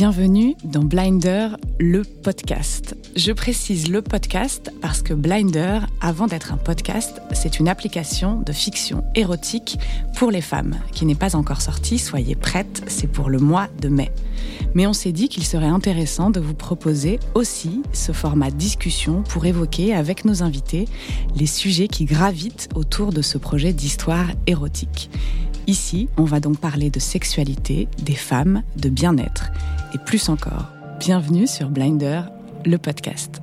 Bienvenue dans Blinder, le podcast. Je précise le podcast parce que Blinder, avant d'être un podcast, c'est une application de fiction érotique pour les femmes qui n'est pas encore sortie. Soyez prêtes, c'est pour le mois de mai. Mais on s'est dit qu'il serait intéressant de vous proposer aussi ce format discussion pour évoquer avec nos invités les sujets qui gravitent autour de ce projet d'histoire érotique. Ici, on va donc parler de sexualité, des femmes, de bien-être et plus encore. Bienvenue sur Blinder, le podcast.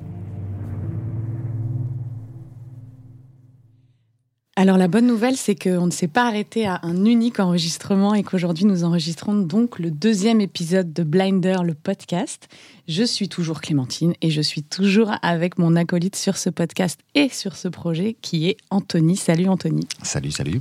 Alors la bonne nouvelle, c'est qu'on ne s'est pas arrêté à un unique enregistrement et qu'aujourd'hui nous enregistrons donc le deuxième épisode de Blinder, le podcast. Je suis toujours Clémentine et je suis toujours avec mon acolyte sur ce podcast et sur ce projet qui est Anthony. Salut Anthony. Salut, salut.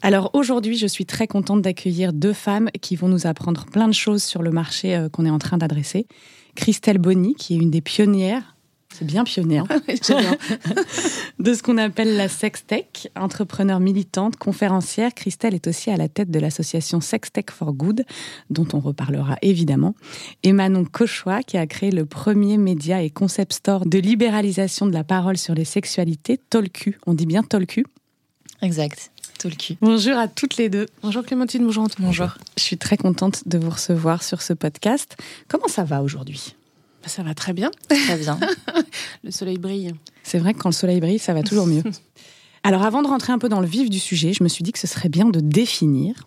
Alors aujourd'hui, je suis très contente d'accueillir deux femmes qui vont nous apprendre plein de choses sur le marché euh, qu'on est en train d'adresser. Christelle Bonny, qui est une des pionnières, c'est bien pionnière, de ce qu'on appelle la sextech, entrepreneur militante, conférencière. Christelle est aussi à la tête de l'association Sextech for Good, dont on reparlera évidemment. Et Manon Cochois, qui a créé le premier média et concept store de libéralisation de la parole sur les sexualités, Tolcu. On dit bien Tolcu? Exact. Bonjour à toutes les deux. Bonjour Clémentine, bonjour Antoine. Bonjour. Je suis très contente de vous recevoir sur ce podcast. Comment ça va aujourd'hui? Bah, Ça va très bien. Très bien. le soleil brille. C'est vrai que quand le soleil brille, ça va toujours mieux. Alors avant de rentrer un peu dans le vif du sujet, je me suis dit que ce serait bien de définir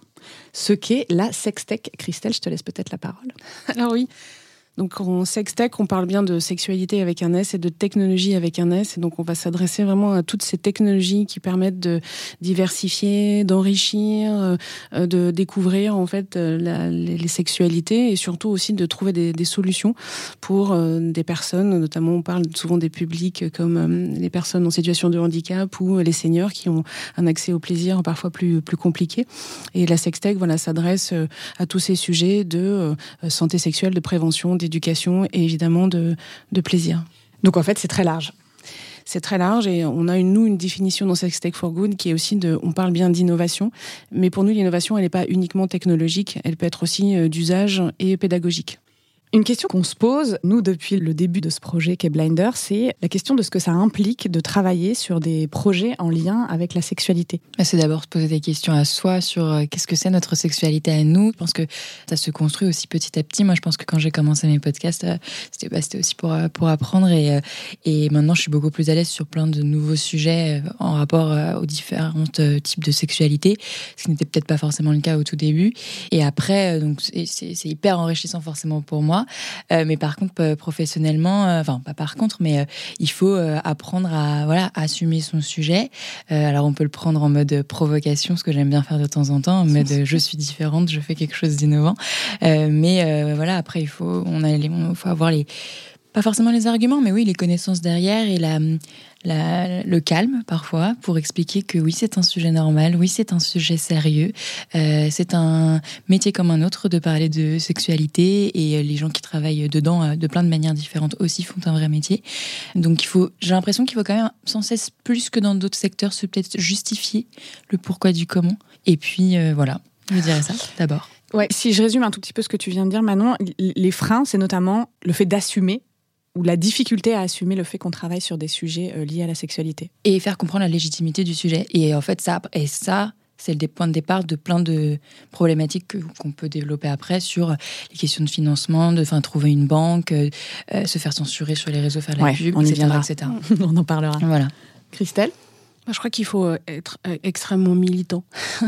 ce qu'est la sextech. Christelle, je te laisse peut-être la parole. Alors oui, donc en sextech, on parle bien de sexualité avec un S et de technologie avec un S. Et donc on va s'adresser vraiment à toutes ces technologies qui permettent de diversifier, d'enrichir, euh, de découvrir en fait euh, les, sexualités et surtout aussi de trouver des, solutions pour euh, des personnes. Notamment, on parle souvent des publics comme les personnes en situation de handicap ou les seniors qui ont un accès au plaisir parfois plus plus compliqué. Et la sextech, voilà, s'adresse à tous ces sujets de santé sexuelle, de prévention d'éducation et évidemment de, plaisir. Donc en fait, c'est très large c'est très large et on a une, nous une définition dans Sex Tech for Good qui est aussi de, on parle bien d'innovation, mais pour nous l'innovation elle n'est pas uniquement technologique, elle peut être aussi euh, d'usage et pédagogique. Une question qu'on se pose, nous, depuis le début de ce projet qu'est Blinder, c'est la question de ce que ça implique de travailler sur des projets en lien avec la sexualité. Bah, c'est d'abord se poser des questions à soi sur euh, qu'est-ce que c'est notre sexualité à nous. Je pense que ça se construit aussi petit à petit. Moi, je pense que quand j'ai commencé mes podcasts, euh, bah, c'était aussi pour, euh, pour apprendre. Et, et maintenant, je suis beaucoup plus à l'aise sur plein de nouveaux sujets en rapport aux différents types de sexualité, ce qui n'était peut-être pas forcément le cas au tout début. Et après, c'est hyper enrichissant forcément pour moi. Euh, mais par contre, euh, professionnellement, euh, enfin pas par contre, mais il faut apprendre à voilà assumer son sujet. alors on peut le prendre en mode provocation, ce que j'aime bien faire de temps en temps, en mode je suis différente, je fais quelque chose d'innovant. mais voilà, après il faut on a il faut avoir les pas forcément les arguments, mais oui, les connaissances derrière et la, le calme parfois pour expliquer que oui, c'est un sujet normal, oui, c'est un sujet sérieux, euh, c'est un métier comme un autre de parler de sexualité et euh, les gens qui travaillent dedans euh, de plein de manières différentes aussi font un vrai métier. Donc il faut, j'ai l'impression qu'il faut quand même sans cesse plus que dans d'autres secteurs se peut-être justifier le pourquoi du comment. Et puis voilà, je dirais ça d'abord. Ouais, si je résume un tout petit peu ce que tu viens de dire, Manon, les freins, c'est notamment le fait d'assumer ou la difficulté à assumer le fait qu'on travaille sur des sujets euh, liés à la sexualité. Et faire comprendre la légitimité du sujet. Et en fait, ça, et ça c'est le point de départ de plein de problématiques qu'on peut développer après sur les questions de financement, de enfin, trouver une banque, euh, euh, se faire censurer sur les réseaux, faire la pub, on etc., etc. on en parlera. Voilà. Christelle? Je crois qu'il faut euh, être euh, extrêmement militant.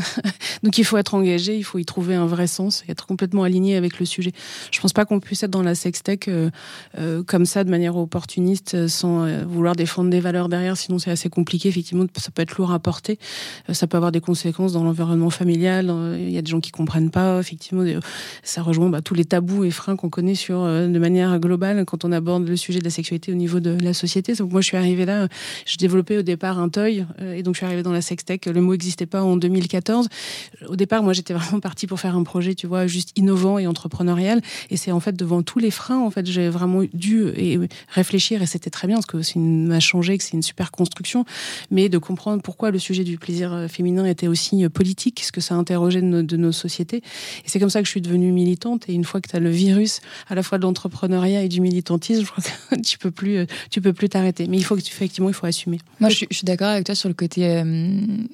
Donc il faut être engagé, il faut y trouver un vrai sens et être complètement aligné avec le sujet. Je pense pas qu'on puisse être dans la sextech euh, euh, comme ça de manière opportuniste sans vouloir défendre des valeurs derrière, sinon c'est assez compliqué. Effectivement, ça peut être lourd à porter. ça peut avoir des conséquences dans l'environnement familial. Il y a des gens qui comprennent pas. Effectivement, ça rejoint bah, tous les tabous et freins qu'on connaît sur de manière globale quand on aborde le sujet de la sexualité au niveau de la société. Donc moi, je suis arrivée là, j'ai développé au départ un toy Euh, et donc, je suis arrivée dans la sextech. Le mot n'existait pas en 2014. Au départ, moi, j'étais vraiment partie pour faire un projet, tu vois, juste innovant et entrepreneurial. Et c'est en fait devant tous les freins, en fait, j'ai vraiment dû réfléchir. Et c'était très bien parce que ça m'a changé, que c'est une super construction. Mais de comprendre pourquoi le sujet du plaisir euh, féminin était aussi politique, ce que ça interrogeait de nos, sociétés. Et c'est comme ça que je suis devenue militante. Et une fois que tu as le virus à la fois de l'entrepreneuriat et du militantisme, je crois que tu peux plus, tu peux plus t'arrêter. Mais il faut que tu, effectivement, il faut assumer. Moi, je suis d'accord avec toi sur le côté euh,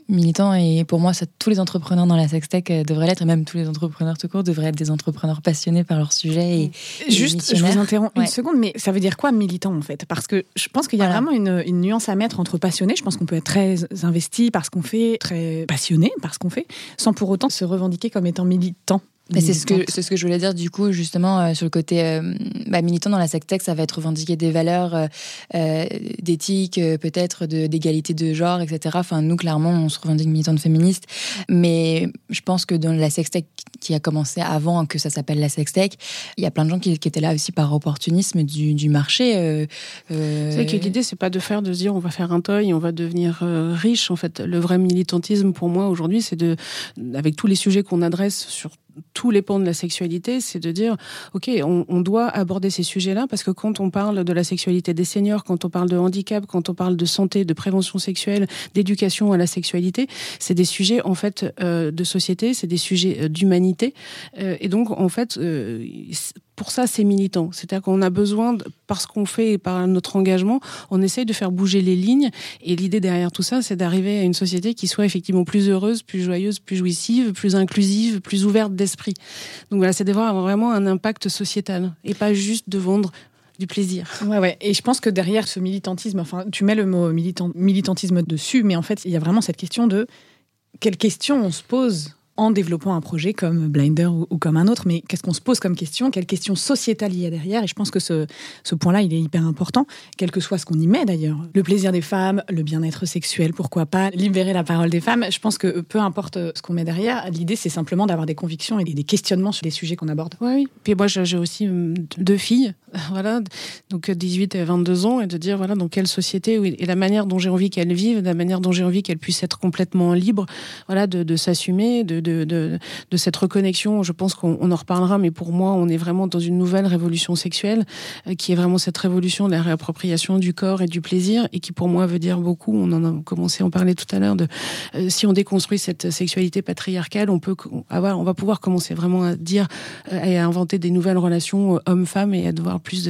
militant. Et pour moi, ça, tous les entrepreneurs dans la sextech euh, devraient l'être. Et même tous les entrepreneurs tout court devraient être des entrepreneurs passionnés par leur sujet. Et, Juste, je vous interromps une seconde, mais ça veut dire quoi militant en fait? Parce que je pense qu'il y a vraiment une, une, nuance à mettre entre passionné. Je pense qu'on peut être très investi par ce qu'on fait, très passionné par ce qu'on fait, sans pour autant se revendiquer comme étant militant c'est ce que c'est ce que je voulais dire du coup justement euh, sur le côté euh, bah, militant dans la secte ça va être revendiquer des valeurs euh, d'éthique peut-être d'égalité de, genre etc enfin nous clairement on se revendique militante féministe. Mais je pense que dans la sextech qui a commencé avant que ça s'appelle la sextech il y a plein de gens qui, qui étaient là aussi par opportunisme du, du marché c'est que l'idée c'est pas de faire de se dire on va faire un toy on va devenir riche. En fait le vrai militantisme pour moi aujourd'hui c'est de avec tous les sujets qu'on adresse sur tous les pans de la sexualité, c'est de dire, OK, on, on doit aborder ces sujets-là parce que quand on parle de la sexualité des seniors, quand on parle de handicap, quand on parle de santé, de prévention sexuelle, d'éducation à la sexualité, c'est des sujets en fait euh, de société, c'est des sujets euh, d'humanité. Euh, et donc, en fait, euh, pour ça, c'est militant. C'est-à-dire qu'on a besoin, de, parce qu'on fait et par notre engagement, on essaye de faire bouger les lignes. Et l'idée derrière tout ça, c'est d'arriver à une société qui soit effectivement plus heureuse, plus joyeuse, plus jouissive, plus inclusive, plus ouverte d'esprit. Donc voilà, c'est d'avoir vraiment un impact sociétal et pas juste de vendre du plaisir. Ouais, ouais. Et je pense que derrière ce militantisme, enfin, tu mets le mot militant, militantisme dessus, mais en fait, il y a vraiment cette question de quelles questions on se pose en développant un projet comme Blinder ou, comme un autre, mais qu'est-ce qu'on se pose comme question? Quelle question sociétale il y a derrière? Et je pense que ce, point-là, il est hyper important, quel que soit ce qu'on y met d'ailleurs. Le plaisir des femmes, le bien-être sexuel, pourquoi pas, libérer la parole des femmes. Je pense que peu importe ce qu'on met derrière, l'idée c'est simplement d'avoir des convictions et des questionnements sur les sujets qu'on aborde. Oui, oui. Puis moi j'ai aussi deux filles, voilà, donc 18 et 22 ans, et de dire voilà dans quelle société et la manière dont j'ai envie qu'elles vivent, la manière dont j'ai envie qu'elles puissent être complètement libres, voilà, de, s'assumer, de de, cette reconnexion. Je pense qu'on en reparlera, mais pour moi, on est vraiment dans une nouvelle révolution sexuelle, euh, qui est vraiment cette révolution de la réappropriation du corps et du plaisir, et qui pour moi veut dire beaucoup. On en a commencé à en parler tout à l'heure. De euh, si on déconstruit cette sexualité patriarcale, on peut avoir, on va pouvoir commencer vraiment à dire euh, et à inventer des nouvelles relations hommes-femmes et à devoir plus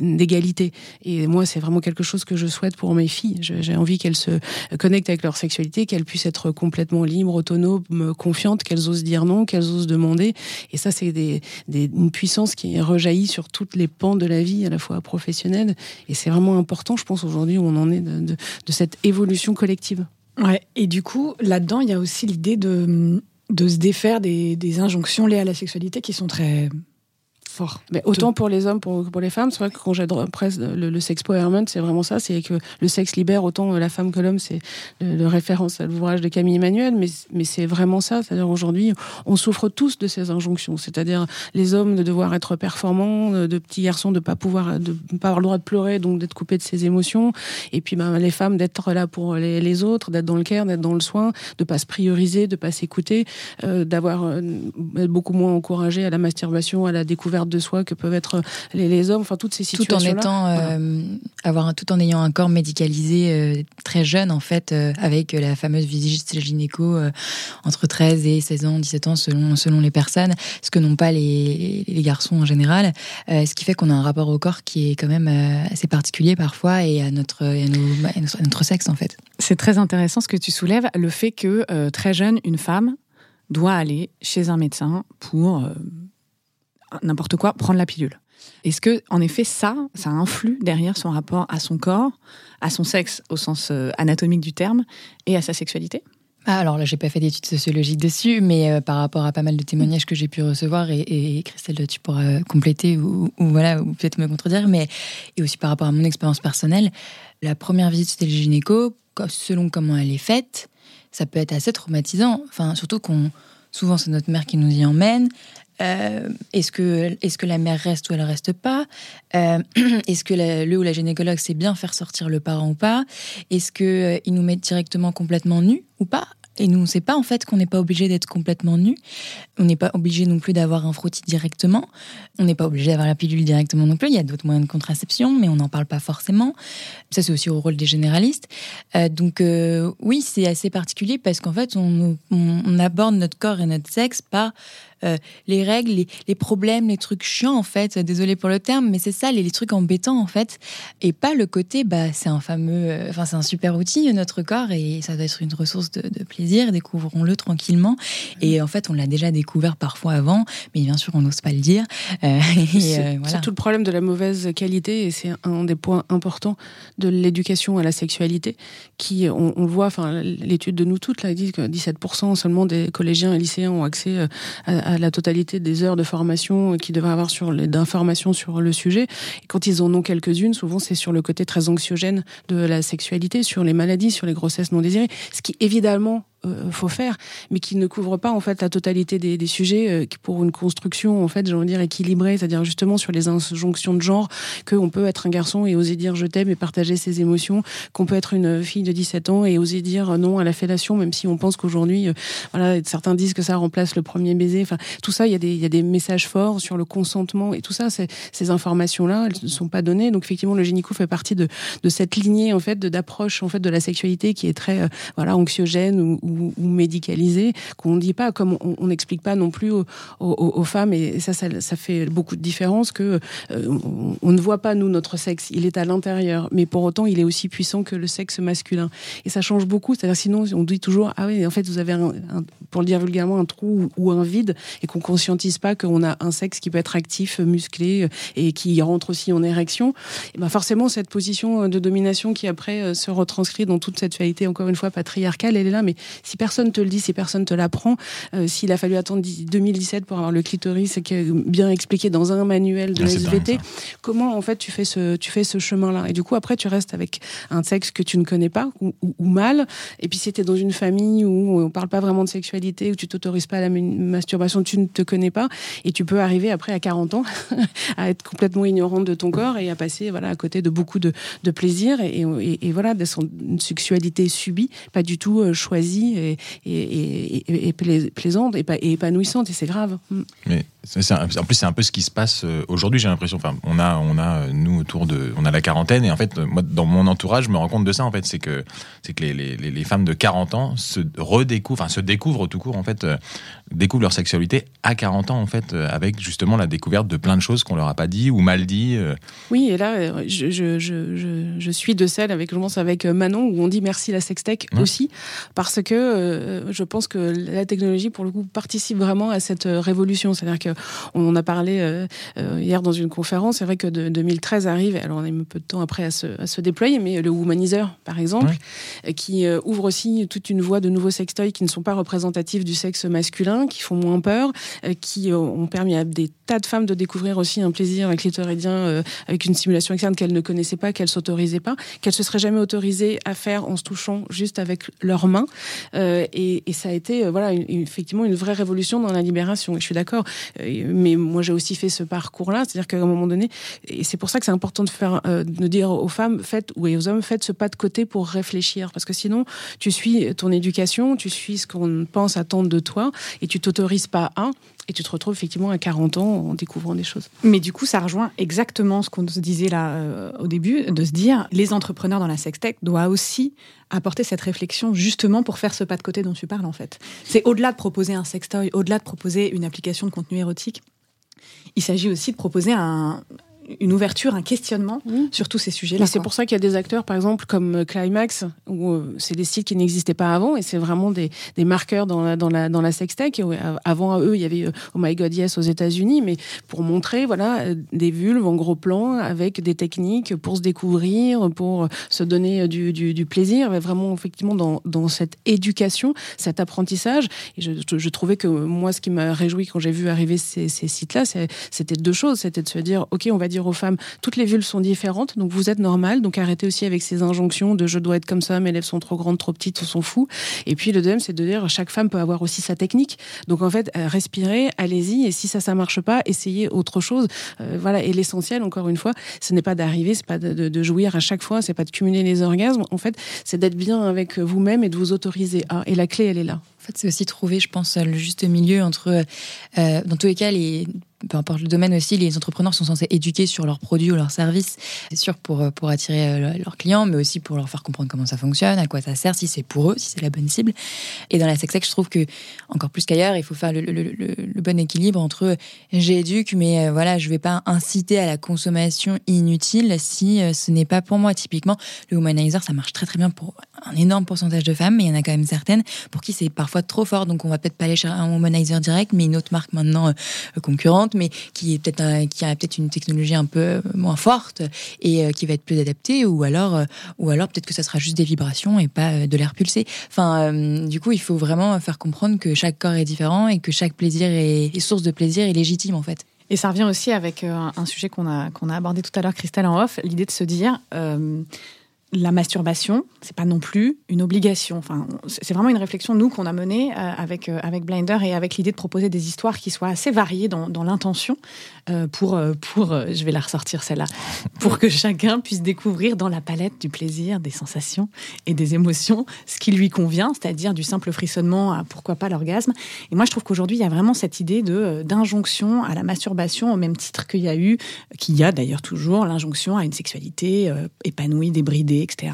d'égalité. Et moi, c'est vraiment quelque chose que je souhaite pour mes filles. J'ai envie qu'elles se connectent avec leur sexualité, qu'elles puissent être complètement libres, autonomes, confiantes qu'elles osent dire non, qu'elles osent demander. Et ça, c'est une puissance qui rejaillit sur toutes les pans de la vie, à la fois professionnelle. Et c'est vraiment important, je pense, aujourd'hui, où on en est de, cette évolution collective. Ouais, et du coup, là-dedans, il y a aussi l'idée de, se défaire des injonctions liées à la sexualité qui sont très fort. Mais autant pour les hommes, pour, pour les femmes, c'est vrai que quand j'adore presque le, le sexpowerment, c'est vraiment ça, c'est que le sexe libère autant la femme que l'homme, c'est le, le, référence à l'ouvrage de Camille Emmanuel, mais, mais c'est vraiment ça, c'est-à-dire aujourd'hui, on souffre tous de ces injonctions, c'est-à-dire les hommes de devoir être performants, de petits garçons de pas pouvoir, de pas avoir le droit de pleurer, donc d'être coupé de ses émotions, et puis ben, les femmes d'être là pour les, les autres, d'être dans le care, d'être dans le soin, de pas se prioriser, de pas s'écouter, euh, d'avoir euh, beaucoup moins encouragé à la masturbation, à la découverte de soi que peuvent être les, les hommes, enfin toutes ces situations. Tout en étant, euh, voilà. avoir un, tout en ayant un corps médicalisé euh, très jeune en fait, euh, avec la fameuse visite gynéco euh, entre 13 et 16 ans, 17 ans selon selon les personnes, ce que n'ont pas les, les garçons en général, euh, ce qui fait qu'on a un rapport au corps qui est quand même euh, assez particulier parfois et à notre et à, nos, à notre, à notre sexe en fait. C'est très intéressant ce que tu soulèves, le fait que euh, très jeune une femme doit aller chez un médecin pour euh, n'importe quoi, prendre la pilule. Est-ce que, en effet, ça, ça influe derrière son rapport à son corps, à son sexe au sens euh, anatomique du terme, et à sa sexualité? Ah, alors là, j'ai pas fait d'études sociologiques dessus, mais euh, par rapport à pas mal de témoignages que j'ai pu recevoir, et, Christelle, tu pourras compléter ou, ou voilà, ou peut-être me contredire, mais et aussi par rapport à mon expérience personnelle, la première visite chez le gynéco, selon comment elle est faite, ça peut être assez traumatisant. Enfin, surtout qu'on souvent c'est notre mère qui nous y emmène. Euh, est-ce que, est que la mère reste ou elle reste pas? Euh, Est-ce que le ou la gynécologue sait bien faire sortir le parent ou pas? Est-ce qu'il euh, nous met directement complètement nus ou pas? Et nous, on ne sait pas en fait qu'on n'est pas obligé d'être complètement nu. On n'est pas obligé non plus d'avoir un frottis directement. On n'est pas obligé d'avoir la pilule directement non plus. Il y a d'autres moyens de contraception, mais on n'en parle pas forcément. Ça, c'est aussi au rôle des généralistes. Donc oui, c'est assez particulier parce qu'en fait, on, on, aborde notre corps et notre sexe par euh, les règles, les, problèmes, les trucs chiants en fait. Désolé pour le terme, mais c'est ça, les, trucs embêtants en fait, et pas le côté bah c'est un fameux, euh, enfin c'est un super outil notre corps et ça doit être une ressource de, plaisir. Découvrons-le tranquillement. Et en fait, on l'a déjà découvert parfois avant, mais bien sûr on n'ose pas le dire. Euh, c'est tout le problème de la mauvaise qualité et c'est un des points importants de l'éducation à la sexualité qui on, le voit, enfin l'étude de nous toutes là dit que 17% seulement des collégiens et lycéens ont accès à la totalité des heures de formation qu'ils devraient avoir sur d'informations sur le sujet. Et quand ils en ont quelques-unes, souvent c'est sur le côté très anxiogène de la sexualité, sur les maladies, sur les grossesses non désirées, ce qui évidemment faut faire, mais qui ne couvre pas en fait la totalité des, des sujets euh, pour une construction en fait, j'ai dire équilibrée, c'est-à-dire justement sur les injonctions de genre qu'on peut être un garçon et oser dire je t'aime et partager ses émotions, qu'on peut être une fille de 17 ans et oser dire non à la fellation, même si on pense qu'aujourd'hui, euh, voilà, certains disent que ça remplace le premier baiser. Enfin, tout ça, il y a des y a des messages forts sur le consentement et tout ça. Ces informations-là, elles ne sont pas données. Donc effectivement, le gynéco fait partie de, de cette lignée en fait d'approche en fait de la sexualité qui est très voilà anxiogène ou, médicalisé, qu'on ne dit pas, comme on n'explique pas non plus aux, femmes, et ça, ça, fait beaucoup de différence, que euh, on, ne voit pas, nous, notre sexe, il est à l'intérieur, mais pour autant, il est aussi puissant que le sexe masculin. Et ça change beaucoup, c'est-à-dire sinon, on dit toujours, ah oui, en fait, vous avez, un, pour le dire vulgairement, un trou ou un vide, et qu'on conscientise pas qu'on a un sexe qui peut être actif, musclé, et qui rentre aussi en érection. Et ben forcément, cette position de domination qui après euh, se retranscrit dans toute cette réalité, encore une fois, patriarcale, elle est là, mais si personne te le dit, si personne te l'apprend, euh, s'il a fallu attendre 2017 pour avoir le clitoris bien expliqué dans un manuel de ah, SVT, comment en fait tu fais ce, tu fais ce chemin-là? Et du coup, après, tu restes avec un sexe que tu ne connais pas ou, mal. Et puis, si tu es dans une famille où on parle pas vraiment de sexualité, où tu t'autorises pas à la masturbation, tu ne te connais pas. Et tu peux arriver après à 40 ans à être complètement ignorante de ton corps et à passer voilà, à côté de beaucoup de, de plaisir et, et, voilà, de son, une sexualité subie, pas du tout euh, et, et, plaisante et, épanouissante, et c'est grave. Mm. Mais en plus, c'est un peu ce qui se passe euh, aujourd'hui, j'ai l'impression. Enfin, on a, on a, euh, nous, autour de. On a la quarantaine, et en fait, moi, dans mon entourage, je me rends compte de ça, en fait. C'est que, c'est que les, les, les, femmes de 40 ans se redécouvrent, enfin, se découvrent tout court, en fait, euh, découvrent leur sexualité à 40 ans, en fait, avec justement la découverte de plein de choses qu'on leur a pas dit ou mal dit. Oui, et là, je, je, je, je, suis de celle avec, je pense, avec Manon, où on dit merci la sextech aussi, parce que je pense que la technologie, pour le coup, participe vraiment à cette révolution. C'est-à-dire que on en a parlé euh, euh, hier dans une conférence. C'est vrai que 2013 arrive, alors on a un peu de temps après à se, déployer, mais le Womanizer, par exemple, euh, qui ouvre aussi toute une voie de nouveaux sextoys qui ne sont pas représentatifs du sexe masculin, qui font moins peur, qui ont permis à des tas de femmes de découvrir aussi un plaisir clitoridien avec une simulation externe qu'elles ne connaissaient pas, qu'elles s'autorisaient pas, qu'elles se seraient jamais autorisées à faire en se touchant juste avec leurs mains. Et, ça a été voilà effectivement une vraie révolution dans la libération. Et je suis d'accord mais moi j'ai aussi fait ce parcours-là, c'est-à-dire qu'à un moment donné, et c'est pour ça que c'est important de faire, euh, de dire aux femmes, faites ou aux hommes, faites ce pas de côté pour réfléchir, parce que sinon tu suis ton éducation, tu suis ce qu'on pense attendre de toi, et tu t'autorises pas à, et tu te retrouves effectivement à 40 ans en découvrant des choses. Mais du coup, ça rejoint exactement ce qu'on se disait là euh, au début, de se dire, les entrepreneurs dans la sextech doivent aussi apporter cette réflexion justement pour faire ce pas de côté dont tu parles en fait. C'est au-delà de proposer un sextoy, au-delà de proposer une application de contenu érotique, il s'agit aussi de proposer un, une ouverture, un questionnement sur tous ces sujets-là. C'est pour ça qu'il y a des acteurs, par exemple, comme euh, Climax, où euh, c'est des sites qui n'existaient pas avant, et c'est vraiment des, des, marqueurs dans la, dans la, dans la sextech. Euh, avant eux, il y avait Oh My God Yes aux États-Unis, mais pour montrer, voilà, des vulves en gros plan avec des techniques pour se découvrir, pour se donner du, du, du plaisir, vraiment effectivement dans, dans cette éducation, cet apprentissage. Et je, je trouvais que moi, ce qui m'a réjoui quand j'ai vu arriver ces, ces sites-là, c'était deux choses. C'était de se dire, OK, on va dire aux femmes, toutes les vulves sont différentes, donc vous êtes normal, donc arrêtez aussi avec ces injonctions de je dois être comme ça, mes lèvres sont trop grandes, trop petites, on s'en fout. Et puis le deuxième, c'est de dire chaque femme peut avoir aussi sa technique. Donc en fait, euh, respirez, allez-y, et si ça, ça marche pas, essayez autre chose. Euh, voilà. Et l'essentiel, encore une fois, ce n'est pas d'arriver, c'est pas de, de, jouir à chaque fois, c'est pas de cumuler les orgasmes. En fait, c'est d'être bien avec vous-même et de vous autoriser. Et la clé, elle est là. C'est aussi trouver, je pense, le juste milieu entre, euh, dans tous les cas, les peu importe le domaine aussi, les entrepreneurs sont censés éduquer sur leurs produits ou leurs services, c'est sûr pour, euh, pour attirer euh, leurs clients, mais aussi pour leur faire comprendre comment ça fonctionne, à quoi ça sert, si c'est pour eux, si c'est la bonne cible. Et dans la sextech, je trouve que encore plus qu'ailleurs, il faut faire le, le, le, bon équilibre entre j'éduque, mais euh, voilà, je vais pas inciter à la consommation inutile si ce n'est pas pour moi. Typiquement, le womanizer, ça marche très très bien pour un énorme pourcentage de femmes, mais il y en a quand même certaines pour qui c'est parfois trop fort, donc on va peut-être pas aller chercher un womanizer direct, mais une autre marque maintenant concurrente mais qui est peut-être qui a peut-être une technologie un peu euh, moins forte et euh, qui va être plus adaptée, ou alors, euh, ou alors peut-être que ça sera juste des vibrations et pas de l'air pulsé. Enfin, du coup, il faut vraiment faire comprendre que chaque corps est différent et que chaque plaisir est, source de plaisir et légitime en fait. Et ça revient aussi avec un sujet qu'on a, qu'on a abordé tout à l'heure, Christelle en off, l'idée de se dire la masturbation, c'est pas non plus une obligation. Enfin, c'est vraiment une réflexion nous qu'on a menée euh, avec euh, avec Blinder et avec l'idée de proposer des histoires qui soient assez variées dans, l'intention euh, pour pour je vais la ressortir celle-là pour que chacun puisse découvrir dans la palette du plaisir, des sensations et des émotions ce qui lui convient, c'est-à-dire du simple frissonnement à pourquoi pas l'orgasme. Et moi, je trouve qu'aujourd'hui, il y a vraiment cette idée de d'injonction à la masturbation au même titre qu'il y a eu, qu'il y a d'ailleurs toujours l'injonction à une sexualité épanouie, débridée etc.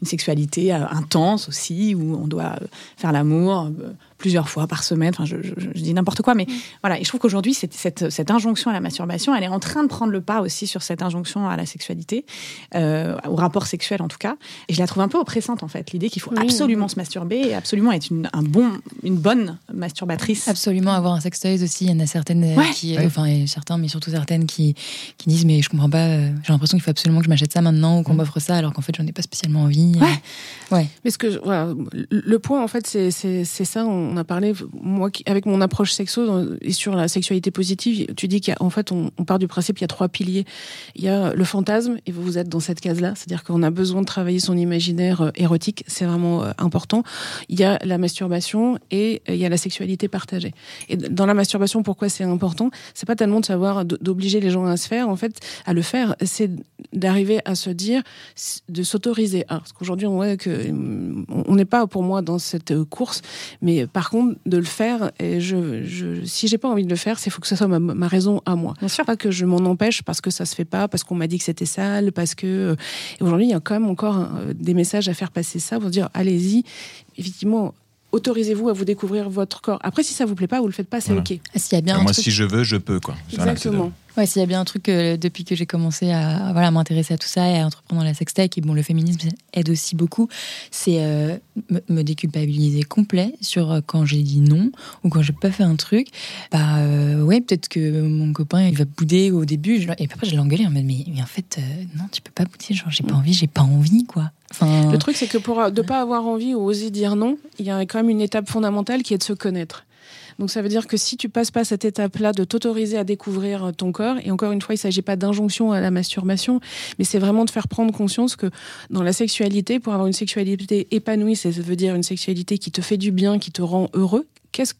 Une sexualité euh, intense aussi, où on doit euh, faire l'amour euh, plusieurs fois par semaine. Enfin, je, dis n'importe quoi, mais mm. voilà. Et je trouve qu'aujourd'hui, cette, cette, injonction à la masturbation, elle est en train de prendre le pas aussi sur cette injonction à la sexualité, au rapport sexuel en tout cas. Et je la trouve un peu oppressante en fait, l'idée qu'il faut absolument se masturber et absolument être une, un bon, une bonne masturbatrice. Absolument avoir un sextoys aussi. Il y en a certaines qui, enfin certains, mais surtout certaines qui, qui disent mais je comprends pas. J'ai l'impression qu'il faut absolument que je m'achète ça maintenant ou qu'on mm. m'offre ça alors qu'en fait j'en ai pas spécialement envie. Ouais. Mais ce que voilà, le point en fait c'est c'est ça. On a parlé moi avec mon approche sexo et sur la sexualité positive. Tu dis qu'en fait on, on, part du principe qu'il y a trois piliers. Il y a le fantasme et vous êtes dans cette case là, c'est-à-dire qu'on a besoin de travailler son imaginaire euh, érotique, c'est vraiment euh, important. Il y a la masturbation et euh, il y a la sexualité partagée. Et dans la masturbation, pourquoi c'est important? C'est pas tellement de savoir d'obliger les gens à se faire, en fait, à le faire, c'est d'arriver à se dire de s'autoriser à. Parce qu'aujourd'hui, on voit que on n'est pas pour moi dans cette course, mais par contre, de le faire, et je, je si j'ai pas envie de le faire, c'est faut que ce soit ma, raison à moi. Bien sûr. Pas que je m'en empêche parce que ça se fait pas, parce qu'on m'a dit que c'était sale, parce que. Euh, aujourd'hui, il y a quand même encore euh, des messages à faire passer ça pour dire allez-y. Effectivement, autorisez-vous à vous découvrir votre corps. Après, si ça vous plaît pas, vous le faites pas, c'est ok. S'il y a bien moi, si je veux, je peux quoi. Exactement. Ouais, s'il y a bien un truc euh, depuis que j'ai commencé à, voilà m'intéresser à tout ça et à entreprendre la sextech et bon le féminisme aide aussi beaucoup, c'est euh, me, déculpabiliser complet sur euh, quand j'ai dit non ou quand j'ai pas fait un truc. Bah ouais, peut-être que mon copain il va bouder au début et après je engueulé en mode mais, mais en fait non tu peux pas bouder genre j'ai pas envie j'ai pas envie quoi. Enfin... Le truc c'est que pour ne pas avoir envie ou oser dire non, il y a quand même une étape fondamentale qui est de se connaître. Donc ça veut dire que si tu passes pas cette étape-là de t'autoriser à découvrir ton corps, et encore une fois, il s'agit pas d'injonction à la masturbation, mais c'est vraiment de faire prendre conscience que dans la sexualité, pour avoir une sexualité épanouie, ça veut dire une sexualité qui te fait du bien, qui te rend heureux, qu'est-ce,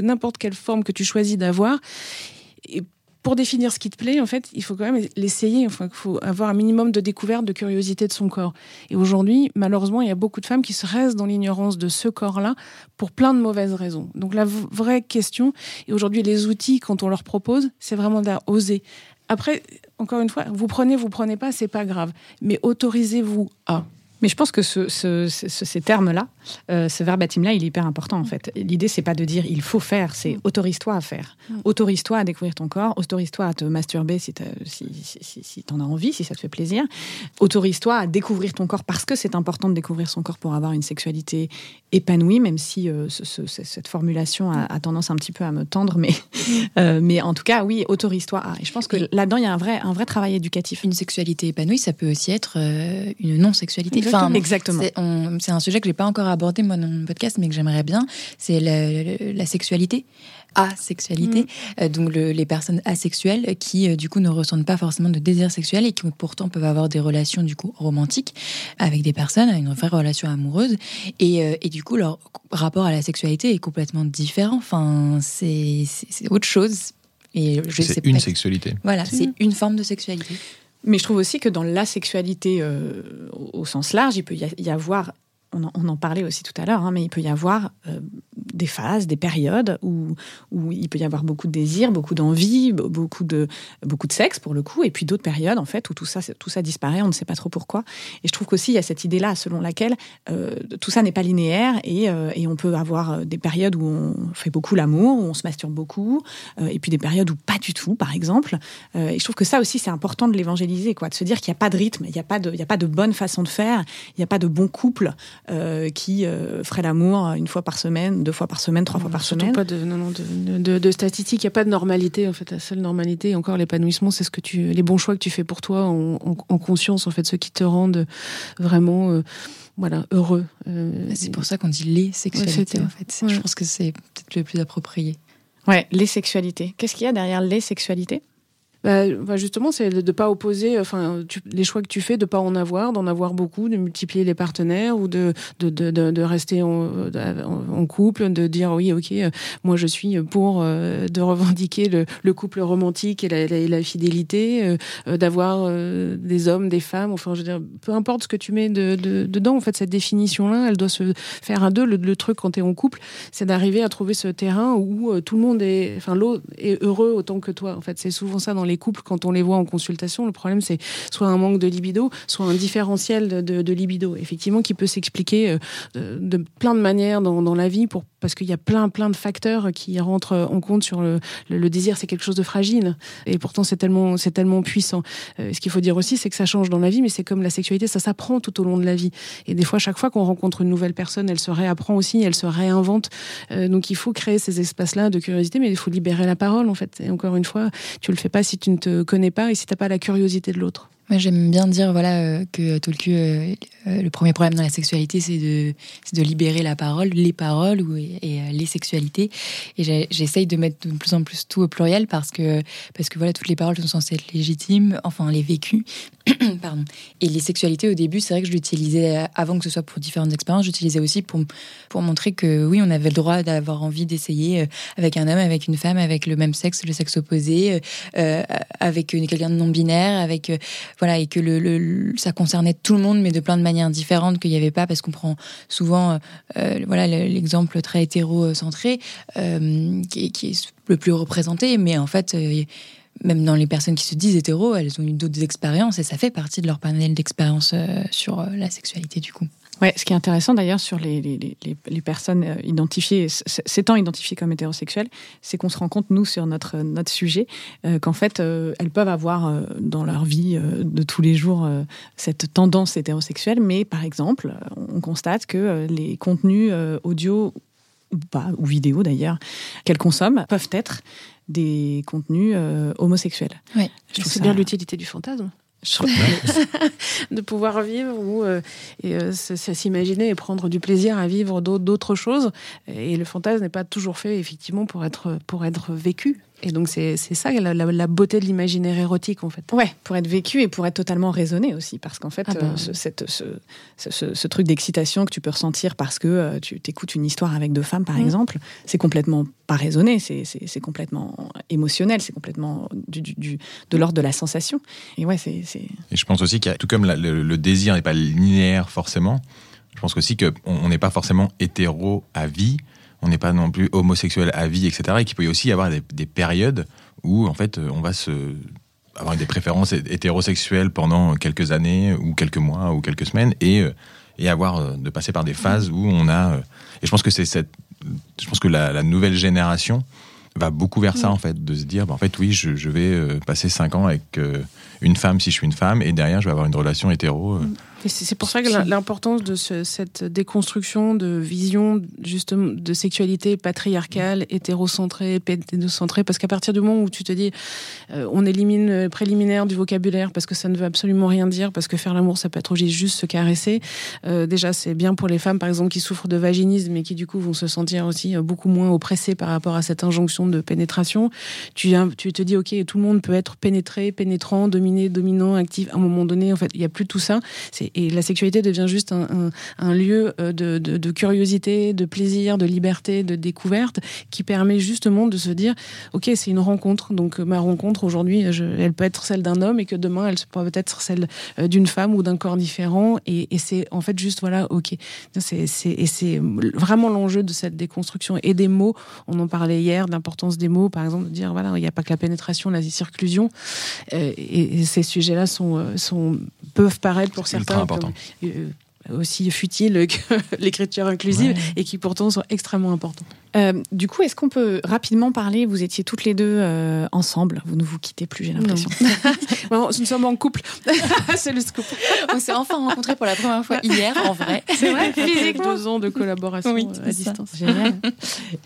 n'importe quelle forme que tu choisis d'avoir, pour définir ce qui te plaît, en fait, il faut quand même l'essayer. Enfin, il faut avoir un minimum de découverte, de curiosité de son corps. Et aujourd'hui, malheureusement, il y a beaucoup de femmes qui se restent dans l'ignorance de ce corps-là pour plein de mauvaises raisons. Donc la vraie question, et aujourd'hui les outils, quand on leur propose, c'est vraiment d'oser. Après, encore une fois, vous prenez, vous prenez pas, c'est pas grave. Mais autorisez-vous à. Mais je pense que ce, ces termes-là, euh, ce verbatim-là, il est hyper important en fait. L'idée, c'est pas de dire il faut faire, c'est mm. autorise-toi à faire. Mm. Autorise-toi à découvrir ton corps, autorise-toi à te masturber si tu si, si, si, en as envie, si ça te fait plaisir. Autorise-toi à découvrir ton corps parce que c'est important de découvrir son corps pour avoir une sexualité épanouie, même si euh, cette formulation a, tendance un petit peu à me tendre. Mais, mm. euh, mais en tout cas, oui, autorise-toi à. Et je pense que là-dedans, il y a un vrai, un vrai travail éducatif. Une sexualité épanouie, ça peut aussi être une non-sexualité Enfin, Exactement. C'est un sujet que j'ai pas encore abordé moi dans mon podcast, mais que j'aimerais bien. C'est la, la sexualité, asexualité. Mm. Euh, donc le- les personnes asexuelles qui euh, du coup ne ressentent pas forcément de désir sexuel et qui pourtant peuvent avoir des relations du coup romantiques avec des personnes, une vraie relation amoureuse. Et, euh, et du coup leur rapport à la sexualité est complètement différent. Enfin, c'est autre chose. Et je sais C'est une pas- sexualité. Voilà, c'est une forme de sexualité. Mais je trouve aussi que dans la sexualité euh, au, sens large, il peut y avoir, on en, parlait aussi tout à l'heure, hein, mais il peut y avoir euh, des phases, des périodes où, où il peut y avoir beaucoup de désir, beaucoup d'envie, be- beaucoup de, beaucoup de sexe pour le coup, et puis d'autres périodes en fait où tout ça, tout ça disparaît, on ne sait pas trop pourquoi. Et je trouve qu'aussi il y a cette idée-là selon laquelle euh, tout ça n'est pas linéaire et, euh, et on peut avoir des périodes où on fait beaucoup l'amour, où on se masturbe beaucoup, et puis des périodes où pas du tout, par exemple. Et je trouve que ça aussi, c'est important de l'évangéliser, quoi, de se dire qu'il n'y a pas de rythme, il n'y a, pas de- a pas de bonne façon de faire, il n'y a pas de bon couple euh, qui euh, ferait l'amour une fois par semaine, deux fois par semaine, trois fois par semaine. pas de, non, non, de, de, de statistiques, il n'y a pas de normalité. En fait, la seule normalité, et encore l'épanouissement, c'est ce que tu, les bons choix que tu fais pour toi en, en- en conscience, en fait, ceux qui te rendent vraiment, euh, voilà, heureux. Euh, C'est pour ça qu'on dit les sexualités en fait. ouais. Je pense que c'est peut-être le plus approprié. Ouais, les sexualités. Qu'est-ce qu'il y a derrière les sexualités? Bah, bah, justement, c'est de ne pas opposer, enfin, les choix que tu fais, de pas en avoir, d'en avoir beaucoup, de multiplier les partenaires ou de, de, de, rester en, couple, de dire oui, ok, euh, moi je suis pour euh, de revendiquer le, le couple romantique et la, fidélité, euh, d'avoir des hommes, des femmes, enfin, je veux dire, peu importe ce que tu mets de, de- dedans, en fait, cette définition-là, elle doit se faire à deux. Le, le truc quand tu es en couple, c'est d'arriver à trouver ce terrain où tout le monde est, enfin, l'autre est heureux autant que toi. En fait, c'est souvent ça dans les couples quand on les voit en consultation. Le problème, c'est soit un manque de libido, soit un différentiel de, libido, effectivement, qui peut s'expliquer euh, de, plein de manières dans, la vie, pour, parce qu'il y a plein, plein de facteurs qui rentrent en compte sur le désir. C'est quelque chose de fragile, et pourtant c'est tellement, c'est tellement puissant. Euh, ce qu'il faut dire aussi, c'est que ça change dans la vie, mais c'est comme la sexualité, ça s'apprend tout au long de la vie. Et des fois, chaque fois qu'on rencontre une nouvelle personne, elle se réapprend aussi, elle se réinvente. Euh, donc il faut créer ces espaces-là de curiosité, mais il faut libérer la parole, en fait. Et encore une fois, tu le fais pas si tu ne te connais pas et si t'as pas la curiosité de l'autre. Moi, j'aime bien dire voilà euh, que euh, euh, le premier problème dans la sexualité, c'est de, de libérer la parole, les paroles ou, et les sexualités. Et j'essaye de mettre de plus en plus tout au pluriel parce que, parce que voilà, toutes les paroles sont censées être légitimes, enfin les vécues. Pardon. Et les sexualités, au début, c'est vrai que je l'utilisais avant que ce soit pour différentes expériences. J'utilisais aussi pour, pour montrer que oui, on avait le droit d'avoir envie d'essayer avec un homme, avec une femme, avec le même sexe, le sexe opposé, avec quelqu'un de non binaire, avec voilà, et que le, le- ça concernait tout le monde, mais de plein de manières différentes, qu'il n'y avait pas, parce qu'on prend souvent, euh, euh, voilà, le- l'exemple très hétéro-centré, euh, qui, qui est le plus représenté, mais en fait, euh, même dans les personnes qui se disent hétéro, elles ont eu d'autres expériences, et ça fait partie de leur panel d'expériences euh, sur la sexualité, du coup. Ouais, ce qui est intéressant d'ailleurs sur les, les, les, les personnes euh, identifiées, s'étant identifiées comme hétérosexuelles, c'est qu'on se rend compte, nous, sur notre, notre sujet, euh, qu'en fait, euh, elles peuvent avoir euh, dans leur vie euh, de tous les jours euh, cette tendance hétérosexuelle, mais par exemple, euh, on constate que euh, les contenus euh, audio ou pas, ou vidéo d'ailleurs, qu'elles consomment peuvent être des contenus euh, homosexuels. Ouais. Je trouve ça- bien l'utilité du fantasme. Je trouve- de pouvoir vivre ou euh, et euh, s'imaginer et prendre du plaisir à vivre d'au- d'autres choses. Et le fantasme n'est pas toujours fait effectivement pour être pour être vécu. Et donc c'est c'est ça la, la- la beauté de l'imaginaire érotique en fait. Ouais, pour être vécu et pour être totalement raisonné aussi, parce qu'en fait, Ah bah. euh, ce, cette- ce, ce- ce- ce truc d'excitation que tu peux ressentir parce que euh, tu t'écoutes une histoire avec deux femmes, par exemple, c'est complètement pas raisonné, c'est- complètement émotionnel, c'est complètement du, du- du- de l'ordre de la sensation. Et ouais, c'est Et je pense aussi a, tout comme la- le, le désir n'est pas linéaire forcément, je pense aussi qu'on on n'est pas forcément hétéro à vie, on n'est pas non plus homosexuel à vie, etc. Et qu'il peut y aussi y avoir des, des périodes où en fait on va se avoir des préférences hé- hétérosexuelles pendant quelques années ou quelques mois ou quelques semaines et, euh, et avoir euh, de passer par des phases où on a euh, et je pense que c'est cette je pense que la, la nouvelle génération va beaucoup vers ça en fait de se dire bah, en fait oui je, je vais euh, passer cinq ans avec euh, une femme si je suis une femme et derrière je vais avoir une relation hétéro euh. C'est pour ça que l'importance de cette déconstruction de vision justement de sexualité patriarcale, hétérocentrée, pédocentrée, parce qu'à partir du moment où tu te dis euh, on élimine le préliminaire du vocabulaire parce que ça ne veut absolument rien dire, parce que faire l'amour ça peut être juste se caresser. Euh, déjà c'est bien pour les femmes par exemple qui souffrent de vaginisme et qui du coup vont se sentir aussi euh, beaucoup moins oppressées par rapport à cette injonction de pénétration. Tu, tu te dis ok tout le monde peut être pénétré, pénétrant, dominé, dominant, actif. À un moment donné en fait il n'y a plus tout ça. Et la sexualité devient juste un, un, lieu de, de, de, curiosité, de plaisir, de liberté, de découverte, qui permet justement de se dire, ok, c'est une rencontre. Donc ma rencontre aujourd'hui, elle peut être celle d'un homme et que demain, elle peut être celle euh, d'une femme ou d'un corps différent. Et, et c'est en fait juste, voilà, ok. Et c'est vraiment l'enjeu de cette déconstruction. Et des mots, on en parlait hier, d'importance des mots, par exemple, de dire, voilà, il n'y a pas que la pénétration, la circlusion. Euh, et, et, ces sujets-là sont, euh, sont, peuvent paraître pour certains comme, aussi futiles que l'écriture inclusive et qui pourtant sont extrêmement importants. Euh, du coup, est-ce qu'on peut rapidement parler Vous étiez toutes les deux euh, ensemble. Vous ne vous quittez plus, j'ai l'impression. bon, nous sommes en couple. c'est le scoop. On s'est enfin rencontrés pour la première fois hier, en vrai. C'est vrai, physiquement. deux ans de collaboration oui, euh, à distance. Génial.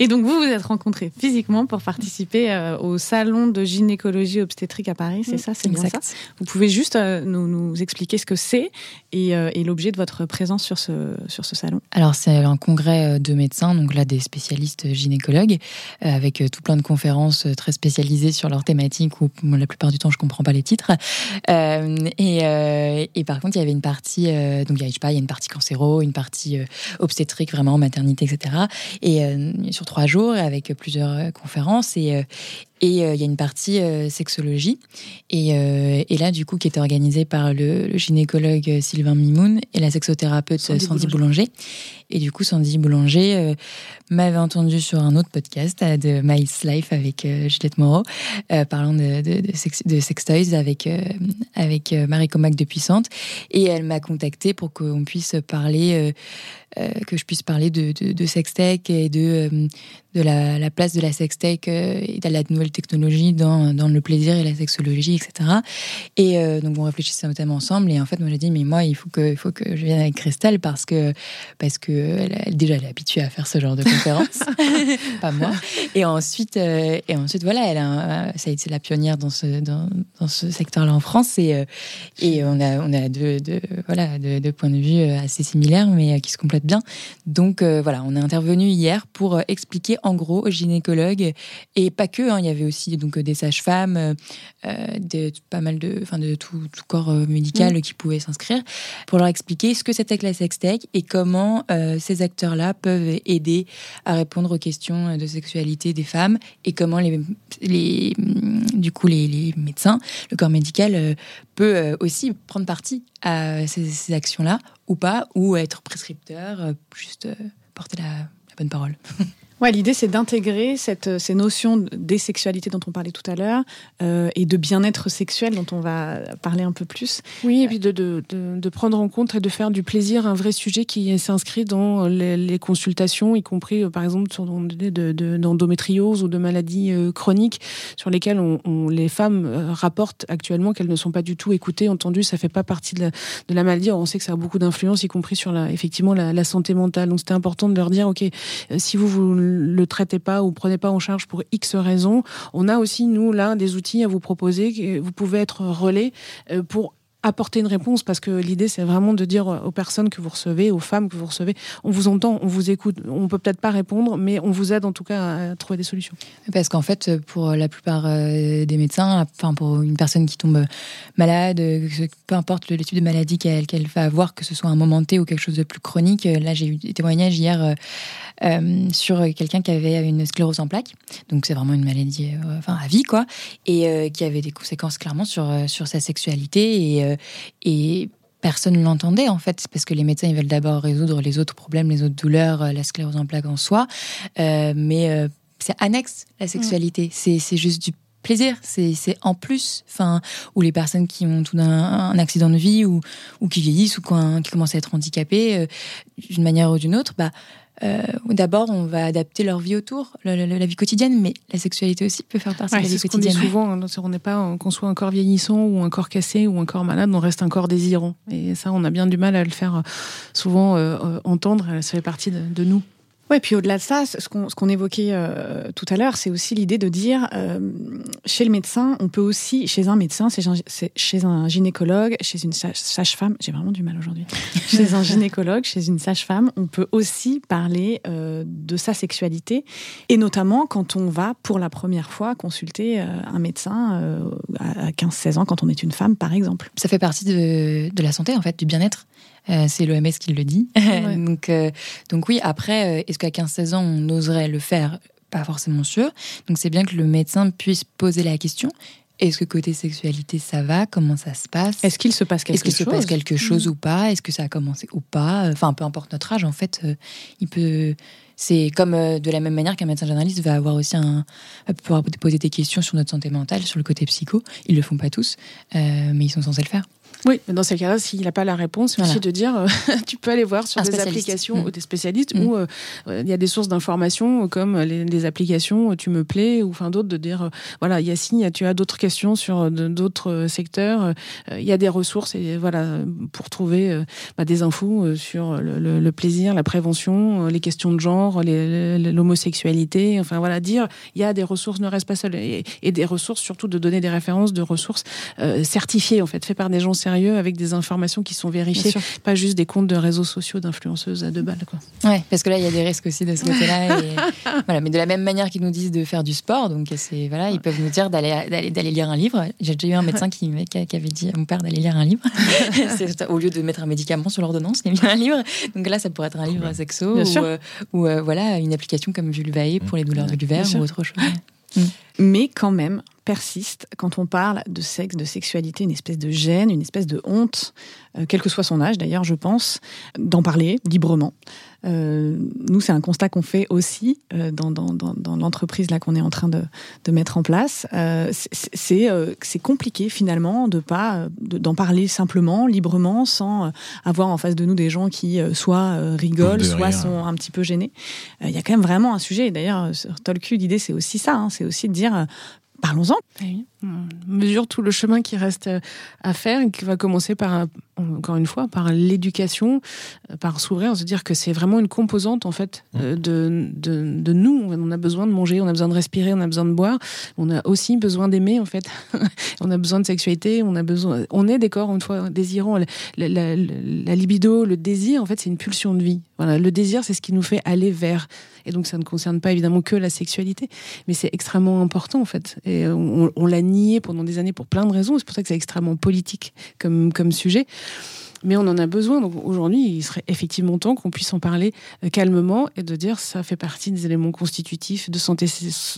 Et donc, vous vous êtes rencontrés physiquement pour participer au salon de gynécologie obstétrique à Paris. C'est ça, c'est bien ça. Vous pouvez juste nous, nous, expliquer ce que c'est et, et l'objet de votre présence sur ce, sur ce salon Alors, c'est un congrès de médecins, donc là, des spécialistes euh, avec euh, tout plein de conférences euh, très spécialisées sur leur thématique où la plupart du temps je comprends pas les titres. et, et, par contre, il y avait une partie, donc il y a, il y a une partie cancéro, une partie obstétrique, vraiment maternité, etc. Et sur trois jours avec plusieurs conférences et et il y a une partie sexologie. Et, et, là, du coup, qui était organisée par le, gynécologue Sylvain Mimoun et la sexothérapeute Sandy, Boulanger. Et du coup, Sandy Boulanger m'avait entendu sur un autre podcast euh, de My Life avec euh, Juliette Moreau, euh, parlant de, de, de, sex, de sextoys avec, avec Marie Comac de Puissante. Et elle m'a contacté pour qu'on puisse parler, que je puisse parler de, de, de sextech et de, de la, la, place de la sextech et de la nouvelle technologie dans, dans le plaisir et la sexologie, etc. Et donc on réfléchissait notamment ensemble. Et en fait, moi j'ai dit, mais moi, il faut que, il faut que je vienne avec Christelle parce que, parce que elle, déjà, elle est habituée à faire ce genre de pas moi. Et ensuite, euh, et ensuite voilà, elle a, ça a été la pionnière dans ce, dans, dans ce secteur-là en France. Et, euh, et on a, on a deux, voilà, deux, points de vue euh, assez similaires, mais qui se complètent bien. Donc voilà, on est intervenu hier pour expliquer en gros aux gynécologues, et pas que, hein, il y avait aussi donc, des sages-femmes, de, pas mal de, enfin, de tout, tout corps médical mm. qui pouvaient s'inscrire, pour leur expliquer ce que c'était que la sextech et comment ces acteurs-là peuvent aider à répondre aux questions de sexualité des femmes et comment les, les du coup les, médecins, le corps médical euh, peut euh, aussi prendre parti à ces, actions-là ou pas, ou être prescripteur, euh, juste porter la, la bonne parole. Ouais, l'idée c'est d'intégrer cette, ces notions des sexualités dont on parlait tout à l'heure euh, et de bien-être sexuel dont on va parler un peu plus. Oui, et puis de, de, de, de, prendre en compte et de faire du plaisir un vrai sujet qui s'inscrit dans les, les, consultations, y compris euh, par exemple sur d'endométriose ou de maladies euh, chroniques sur lesquelles on, on, les femmes euh, rapportent actuellement qu'elles ne sont pas du tout écoutées, entendues. Ça fait pas partie de la, de la maladie. on sait que ça a beaucoup d'influence, y compris sur la, effectivement la, la santé mentale. Donc c'était important de leur dire, ok, si vous vous le traitez pas ou prenez pas en charge pour X raisons, on a aussi, nous, là, des outils à vous proposer. Vous pouvez être relais euh, pour apporter une réponse parce que l'idée c'est vraiment de dire aux personnes que vous recevez, aux femmes que vous recevez, on vous entend, on vous écoute, on peut peut-être pas répondre, mais on vous aide en tout cas à trouver des solutions. Parce qu'en fait, pour la plupart euh, des médecins, enfin pour une personne qui tombe malade, peu importe le type de maladie qu'elle va avoir, que ce soit un moment T ou quelque chose de plus chronique, là j'ai eu des témoignages hier euh, sur quelqu'un qui avait une sclérose en plaques, donc c'est vraiment une maladie, euh, enfin à vie quoi, et qui avait des conséquences clairement sur sur sa sexualité et euh, et personne ne l'entendait en fait, parce que les médecins ils veulent d'abord résoudre les autres problèmes, les autres douleurs, euh, la sclérose en plaques en soi, euh, mais c'est annexe la sexualité, mm. c'est juste du plaisir, c'est en plus, enfin, ou les personnes qui ont tout un, accident de vie ou, ou qui vieillissent ou qui commencent à être handicapées d'une manière ou d'une autre, bah euh, d'abord, on va adapter leur vie autour, la, vie quotidienne, mais la sexualité aussi peut faire partie Ouais, de la vie ce qu'on dit quotidienne. souvent, hein, on n'est pas qu'on soit un corps vieillissant ou un corps cassé ou un corps malade, on reste un corps désirant. Et ça, on a bien du mal à le faire euh, souvent euh, euh, entendre. Ça fait partie de, de nous. Ouais, puis au-delà de ça, ce qu'on ce qu'on évoquait euh, tout à l'heure, c'est aussi l'idée de dire, euh, chez le médecin, on peut aussi, chez un médecin, c'est chez un- gynécologue, chez une sage- sage-femme, j'ai vraiment du mal aujourd'hui, chez un gynécologue, chez une sage-femme, on peut aussi parler euh, de sa sexualité, et notamment quand on va pour la première fois consulter un médecin à 15-16 ans, quand on est une femme, par exemple. Ça fait partie de, de la santé, en fait, du bien-être. Euh, c'est l'OMS qui le dit. Ouais. donc, euh, donc oui, après, euh, est-ce qu'à 15-16 ans, on oserait le faire? Pas forcément sûr. Donc c'est bien que le médecin puisse poser la question. Est-ce que côté sexualité, ça va? Comment ça se passe? Est-ce qu'il se passe quelque Est-ce qu'il chose se passe quelque chose ou pas? Est-ce que ça a commencé ou pas? Enfin, peu importe notre âge, en fait, il peut. C'est comme euh, de la même manière qu'un médecin généraliste va avoir aussi un. va pouvoir poser des questions sur notre santé mentale, sur le côté psycho. Ils le font pas tous, euh, mais ils sont censés le faire. Oui, mais dans ces cas-là, s'il n'a pas la réponse, Voilà. aussi de dire, euh, tu peux aller voir sur des applications Mm. ou des spécialistes Mm. où euh, euh, il y a des sources d'informations comme les, les applications Tu me plais ou enfin d'autres de dire, euh, voilà, Yacine, tu as d'autres questions sur d'autres secteurs. Il y a des ressources et voilà pour trouver bah, des infos sur le, le- le plaisir, la prévention, les questions de genre, l'homosexualité. Enfin voilà, dire il y a des ressources, ne reste pas seul et, et des ressources surtout de donner des références de ressources certifiées en fait, faites par des gens sérieux avec des informations qui sont vérifiées, pas juste des comptes de réseaux sociaux d'influenceuses à deux balles quoi. Ouais, parce que là, il y a des risques aussi de ce côté-là. et- voilà, mais de la même manière qu'ils nous disent de faire du sport, donc c'est voilà, ils peuvent nous dire d'aller d'aller d'aller lire un livre. J'ai déjà eu un médecin qui, qui, qui avait dit à mon père d'aller lire un livre, au lieu de mettre un médicament sur l'ordonnance, il a mis un livre. Donc là, ça pourrait être un livre sexo Bien ou, euh, ou euh, voilà une application comme Vulvae pour les douleurs de l'hiver ou autre chose. Mais quand même persiste quand on parle de sexe, de sexualité, une espèce de gêne, une espèce de honte, euh, quel que soit son âge d'ailleurs, je pense, d'en parler librement. Euh, nous, c'est un constat qu'on fait aussi euh, dans, dans, dans, dans l'entreprise là qu'on est en train de, de mettre en place. Euh, c'est- c'est euh, c'est compliqué finalement de pas de- d'en parler simplement, librement, sans euh, avoir en face de nous des gens qui euh, soit euh, rigolent, soit sont un petit peu gênés. Euh, Il y a quand même vraiment un sujet. Et D'ailleurs, sur Tolku, l'idée c'est aussi ça, hein, c'est aussi de dire euh, parlons-en. On mesure tout le chemin qui reste euh, à faire et qui va commencer par, encore une fois, par l'éducation, euh, par s'ouvrir, se dire que c'est vraiment une composante en fait euh, de, de, de nous. On a besoin de manger, on a besoin de respirer, on a besoin de boire, on a aussi besoin d'aimer en fait. on a besoin de sexualité, on a besoin. On est des corps une fois désirants. La, la- la- la libido, le désir, en fait, c'est une pulsion de vie. Voilà, le désir, c'est ce qui nous fait aller vers. Et donc, ça ne concerne pas évidemment que la sexualité, mais c'est extrêmement important en fait. Et on, on l'a nié pendant des années pour plein de raisons. C'est pour ça que c'est extrêmement politique comme, comme sujet. Mais on en a besoin. Donc aujourd'hui, il serait effectivement temps qu'on puisse en parler euh, calmement et de dire ça fait partie des éléments constitutifs de santé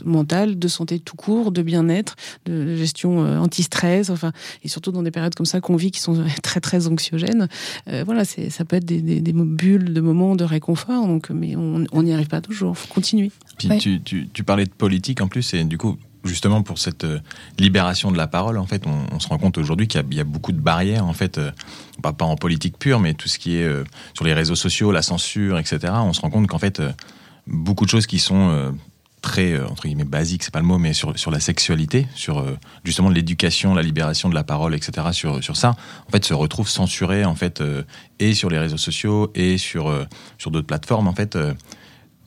mentale, de santé tout court, de bien-être, de gestion euh, anti-stress, enfin, et surtout dans des périodes comme ça qu'on vit qui sont très très anxiogènes. Euh, voilà, c'est ça peut être des, des, des bulles de moments de réconfort. Donc, mais on on n'y arrive pas toujours. Faut continuer. Puis Ouais. tu, tu, tu parlais de politique en plus, et du coup, justement pour cette euh, libération de la parole, en fait, on, se rend compte aujourd'hui qu'il y, a- beaucoup de barrières, en fait, euh, pas, pas en politique pure, mais tout ce qui est euh, sur les réseaux sociaux, la censure, etc. On se rend compte qu'en fait, beaucoup de choses qui sont très, entre guillemets, basiques, c'est pas le mot, mais sur, sur la sexualité, sur justement l'éducation, la libération de la parole, etc., sur, sur ça, en fait, se retrouvent censurées, en fait, et sur les réseaux sociaux, et sur, sur d'autres plateformes, en fait,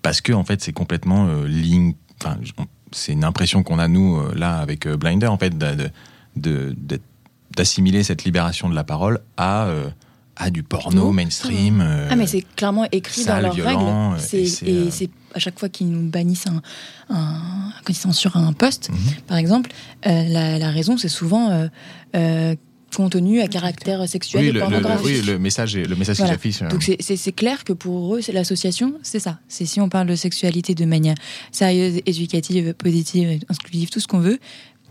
parce que, en fait, c'est complètement ligne, c'est une impression qu'on a nous euh, là avec euh, Blinder en fait d'assimiler cette libération de la parole à euh, à du porno Porno. mainstream. euh, Ah mais c'est clairement écrit dans sale, leurs violent, règles. C'est- et c'est, Et euh, c'est à chaque fois qu'ils nous bannissent un, un quand ils censurent un poste, Mhm. par exemple, euh, la, la raison c'est souvent contenu à caractère sexuel oui, et le, le- pornographique. oui, le message, est- le message Voilà. qui s'affiche. euh, Donc c'est- clair que pour eux, c'est l'association, c'est ça. C'est si on parle de sexualité de manière sérieuse, éducative, positive, inclusive, tout ce qu'on veut.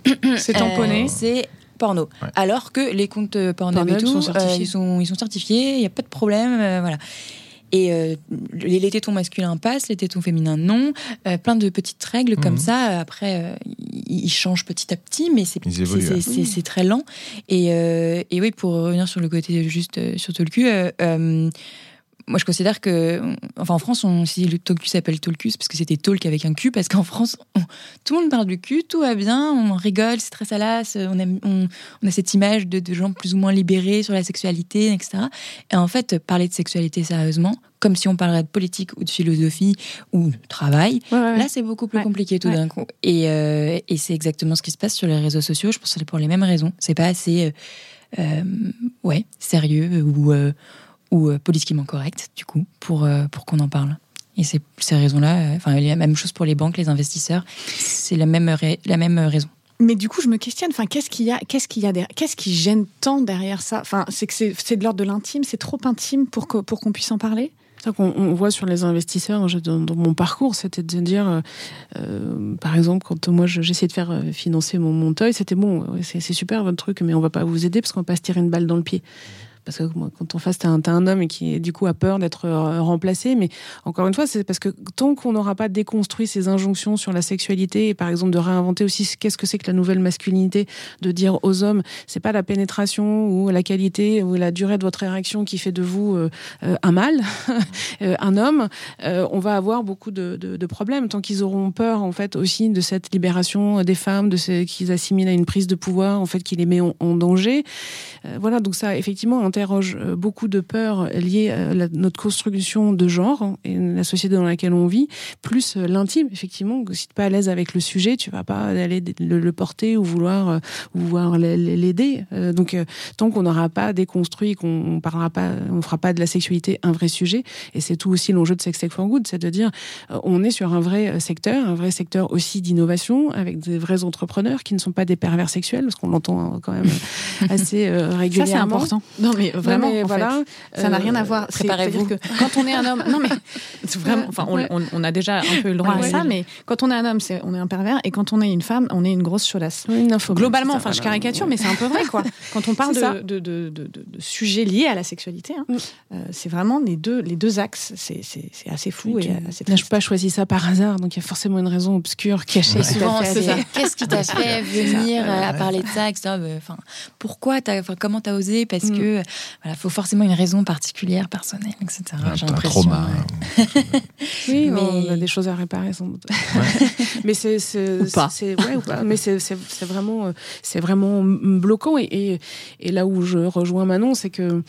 C'est tamponné. euh, c'est porno. Ouais. Alors que les comptes euh, Pornhub et tout, sont euh, certifiés. ils, sont, ils sont certifiés, il n'y a pas de problème, euh, voilà. Et euh, les, les tétons masculins passent, les tétons féminins non. Euh, plein de petites règles comme Mhm. ça. Après, euh, ils ils changent petit à petit, mais c'est très lent. Et, euh, et oui, pour revenir sur le côté juste euh, sur tout le cul, euh, euh, moi, je considère que, enfin, en France, on, si le talkus s'appelle talkus parce que c'était talk avec un cul, parce qu'en France, tout le monde parle du cul, tout va bien, on rigole, c'est très salace, on a, on, a cette image de, de, gens plus ou moins libérés sur la sexualité, etc. Et en fait, parler de sexualité sérieusement, comme si on parlerait de politique ou de philosophie ou de travail, là, c'est beaucoup plus compliqué tout d'un coup. Et, euh, et c'est exactement ce qui se passe sur les réseaux sociaux. Je pense que c'est pour les mêmes raisons. C'est pas assez, euh, euh ouais, sérieux ou ou euh, politiquement correct, du coup, pour, euh, pour qu'on en parle. Et c'est ces raisons-là, euh, enfin, il y a la même chose pour les banques, les investisseurs, c'est la même, la même raison. Mais du coup, je me questionne. Enfin, qu'est-ce qu'il y a, qu'est-ce qu'il y a derrière, qu'est-ce qui gêne tant derrière ça? Enfin, c'est que c'est de l'ordre de l'intime, c'est trop intime pour que, pour qu'on puisse en parler? C'est qu'on on voit sur les investisseurs dans, mon parcours, c'était de dire, par exemple, quand moi j'essayais de faire financer mon Montoy, c'était bon, c'est super votre truc, mais on va pas vous aider parce qu'on va pas se tirer une balle dans le pied parce que quand on face t'as un, un homme qui du coup a peur d'être euh, remplacé. Mais encore une fois c'est parce que tant qu'on n'aura pas déconstruit ces injonctions sur la sexualité et par exemple de réinventer aussi qu'est-ce que c'est que la nouvelle masculinité de dire aux hommes c'est pas la pénétration ou la qualité ou la durée de votre érection qui fait de vous euh, euh, un mâle un homme on va avoir beaucoup de, de, problèmes. Tant qu'ils auront peur en fait aussi de cette libération des femmes de ce qu'ils assimilent à une prise de pouvoir en fait qui les met en danger. Voilà donc ça effectivement interroge euh, beaucoup de peurs liées à notre construction de genre et la société dans laquelle on vit, plus euh, l'intime, effectivement. Si tu n'es pas à l'aise avec le sujet, tu vas pas aller le, porter ou vouloir, euh, ou vouloir l'aider. Donc, tant qu'on n'aura pas déconstruit, qu'on parlera pas, on fera pas de la sexualité un vrai sujet, et c'est tout aussi l'enjeu de Sex Tech for Good, c'est de dire, on est sur un vrai secteur, un vrai secteur aussi d'innovation, avec des vrais entrepreneurs qui ne sont pas des pervers sexuels, parce qu'on l'entend hein, quand même assez régulièrement. Ça, c'est important. Non, mais vraiment, voilà, ça n'a rien à voir. Préparez-vous. Que quand on est un homme, non mais vraiment, enfin, on, a déjà un peu le droit à ça, mais quand on est un homme, c'est on est un pervers, et quand on est une femme, on est une grosse chaudasse. Globalement, enfin, je caricature, mais c'est un peu vrai, quoi. Quand on parle de, de, de, sujets liés à la sexualité, hein, mm. euh, c'est vraiment les deux, les deux axes. C'est assez fou et assez. Je pas choisi ça par hasard, donc il y a forcéément une raison obscure cachée. Qu'est-ce qui t'a fait venir à parler de ça, etc. Enfin, pourquoi, comment t'as osé? Parce mm. que voilà, faut forcément une raison particulière, personnelle, etc. J'ai l'impression. trauma. oui, mais... on a des choses à réparer sans doute. mais c'est ou pas. Ouais, ou pas. Mais c'est vraiment c'est vraiment bloquant et, et, là où je rejoins Manon, c'est que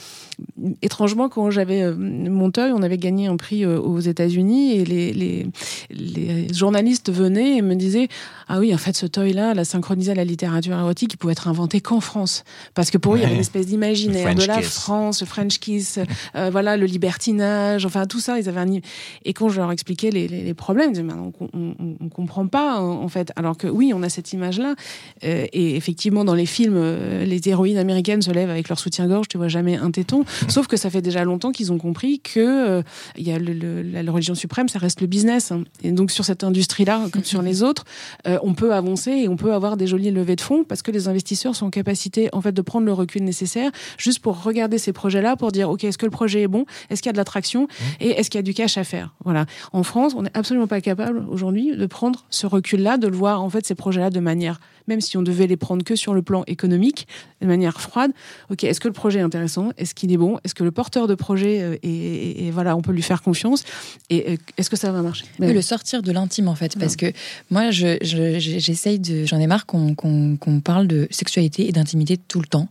étrangement quand j'avais euh, Monteuil, on avait gagné un prix euh, aux États-Unis et les, les, les journalistes venaient et me disaient ah oui en fait ce toy là, la synchronisé à la littérature érotique, il pouvait être inventé qu'en France parce que pour eux il y avait une espèce d'imaginaire de la France, le French kiss, euh, voilà, le libertinage, enfin tout ça, ils avaient un... Et quand je leur expliquais les, les, problèmes, ils disaient, on, on, on, comprend pas en fait. Alors que oui, on a cette image-là. Euh, et effectivement, dans les films, les héroïnes américaines se lèvent avec leur soutien-gorge, tu vois jamais un téton. Sauf que ça fait déjà longtemps qu'ils ont compris que il y a le, la, religion suprême, ça reste le business. Hein. Et donc sur cette industrie-là, comme sur les autres, on peut avancer et on peut avoir des jolies levées de fonds parce que les investisseurs sont en capacité en fait de prendre le recul nécessaire juste pour regarder ces projets-là pour dire, OK, est-ce que le projet est bon? Est-ce qu'il y a de l'attraction? Mmh. Et est-ce qu'il y a du cash à faire? Voilà. En France, on n'est absolument pas capable aujourd'hui de prendre ce recul-là, de le voir, en fait, ces projets-là de manière même si on devait les prendre que sur le plan économique, de manière froide. Ok, est-ce que le projet est intéressant? Est-ce qu'il est bon? Est-ce que le porteur de projet euh, est, voilà, on peut lui faire confiance? Et euh, est-ce que ça va marcher? Oui, Le sortir de l'intime en fait, parce que moi, j'essaye de, j'en ai marre qu'on parle de sexualité et d'intimité tout le temps.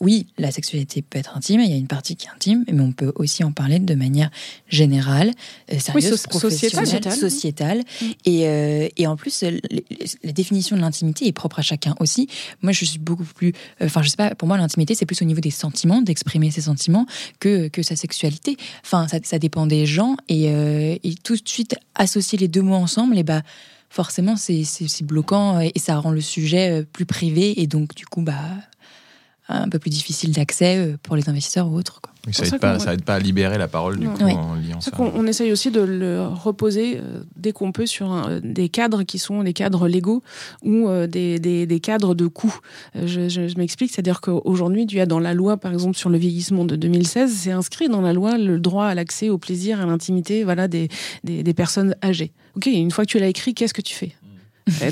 Oui, la sexualité peut être intime, il y a une partie qui est intime, mais on peut aussi en parler de manière générale, euh, sérieuse, professionnelle, sociétale. Mm. Et, et en plus, la définition de l'intimité est propre à chacun aussi. Moi, je suis beaucoup plus. Euh, enfin, je sais pas, pour moi, l'intimité, c'est plus au niveau des sentiments, d'exprimer ses sentiments, que, que sa sexualité. Enfin, ça, dépend des gens. Et, euh, et, tout de suite, associer les deux mots ensemble, et bah, forcément, c'est bloquant et ça rend le sujet euh, plus privé. Et donc, du coup, bah, un peu plus difficile d'accès pour les investisseurs ou autres. Quoi ça n'aide pas, pas à libérer la parole du coup en liant ça. On, essaye aussi de le reposer euh, dès qu'on peut sur des cadres qui sont des cadres légaux ou euh, des, des, des cadres de coûts. Euh, je, je, m'explique, c'est-à-dire qu'aujourd'hui, il y a dans la loi, par exemple, sur le vieillissement de 2016, c'est inscrit dans la loi le droit à l'accès au plaisir, à l'intimité, voilà, des, des, des personnes âgées. Ok, une fois que tu l'as écrit, qu'est-ce que tu fais?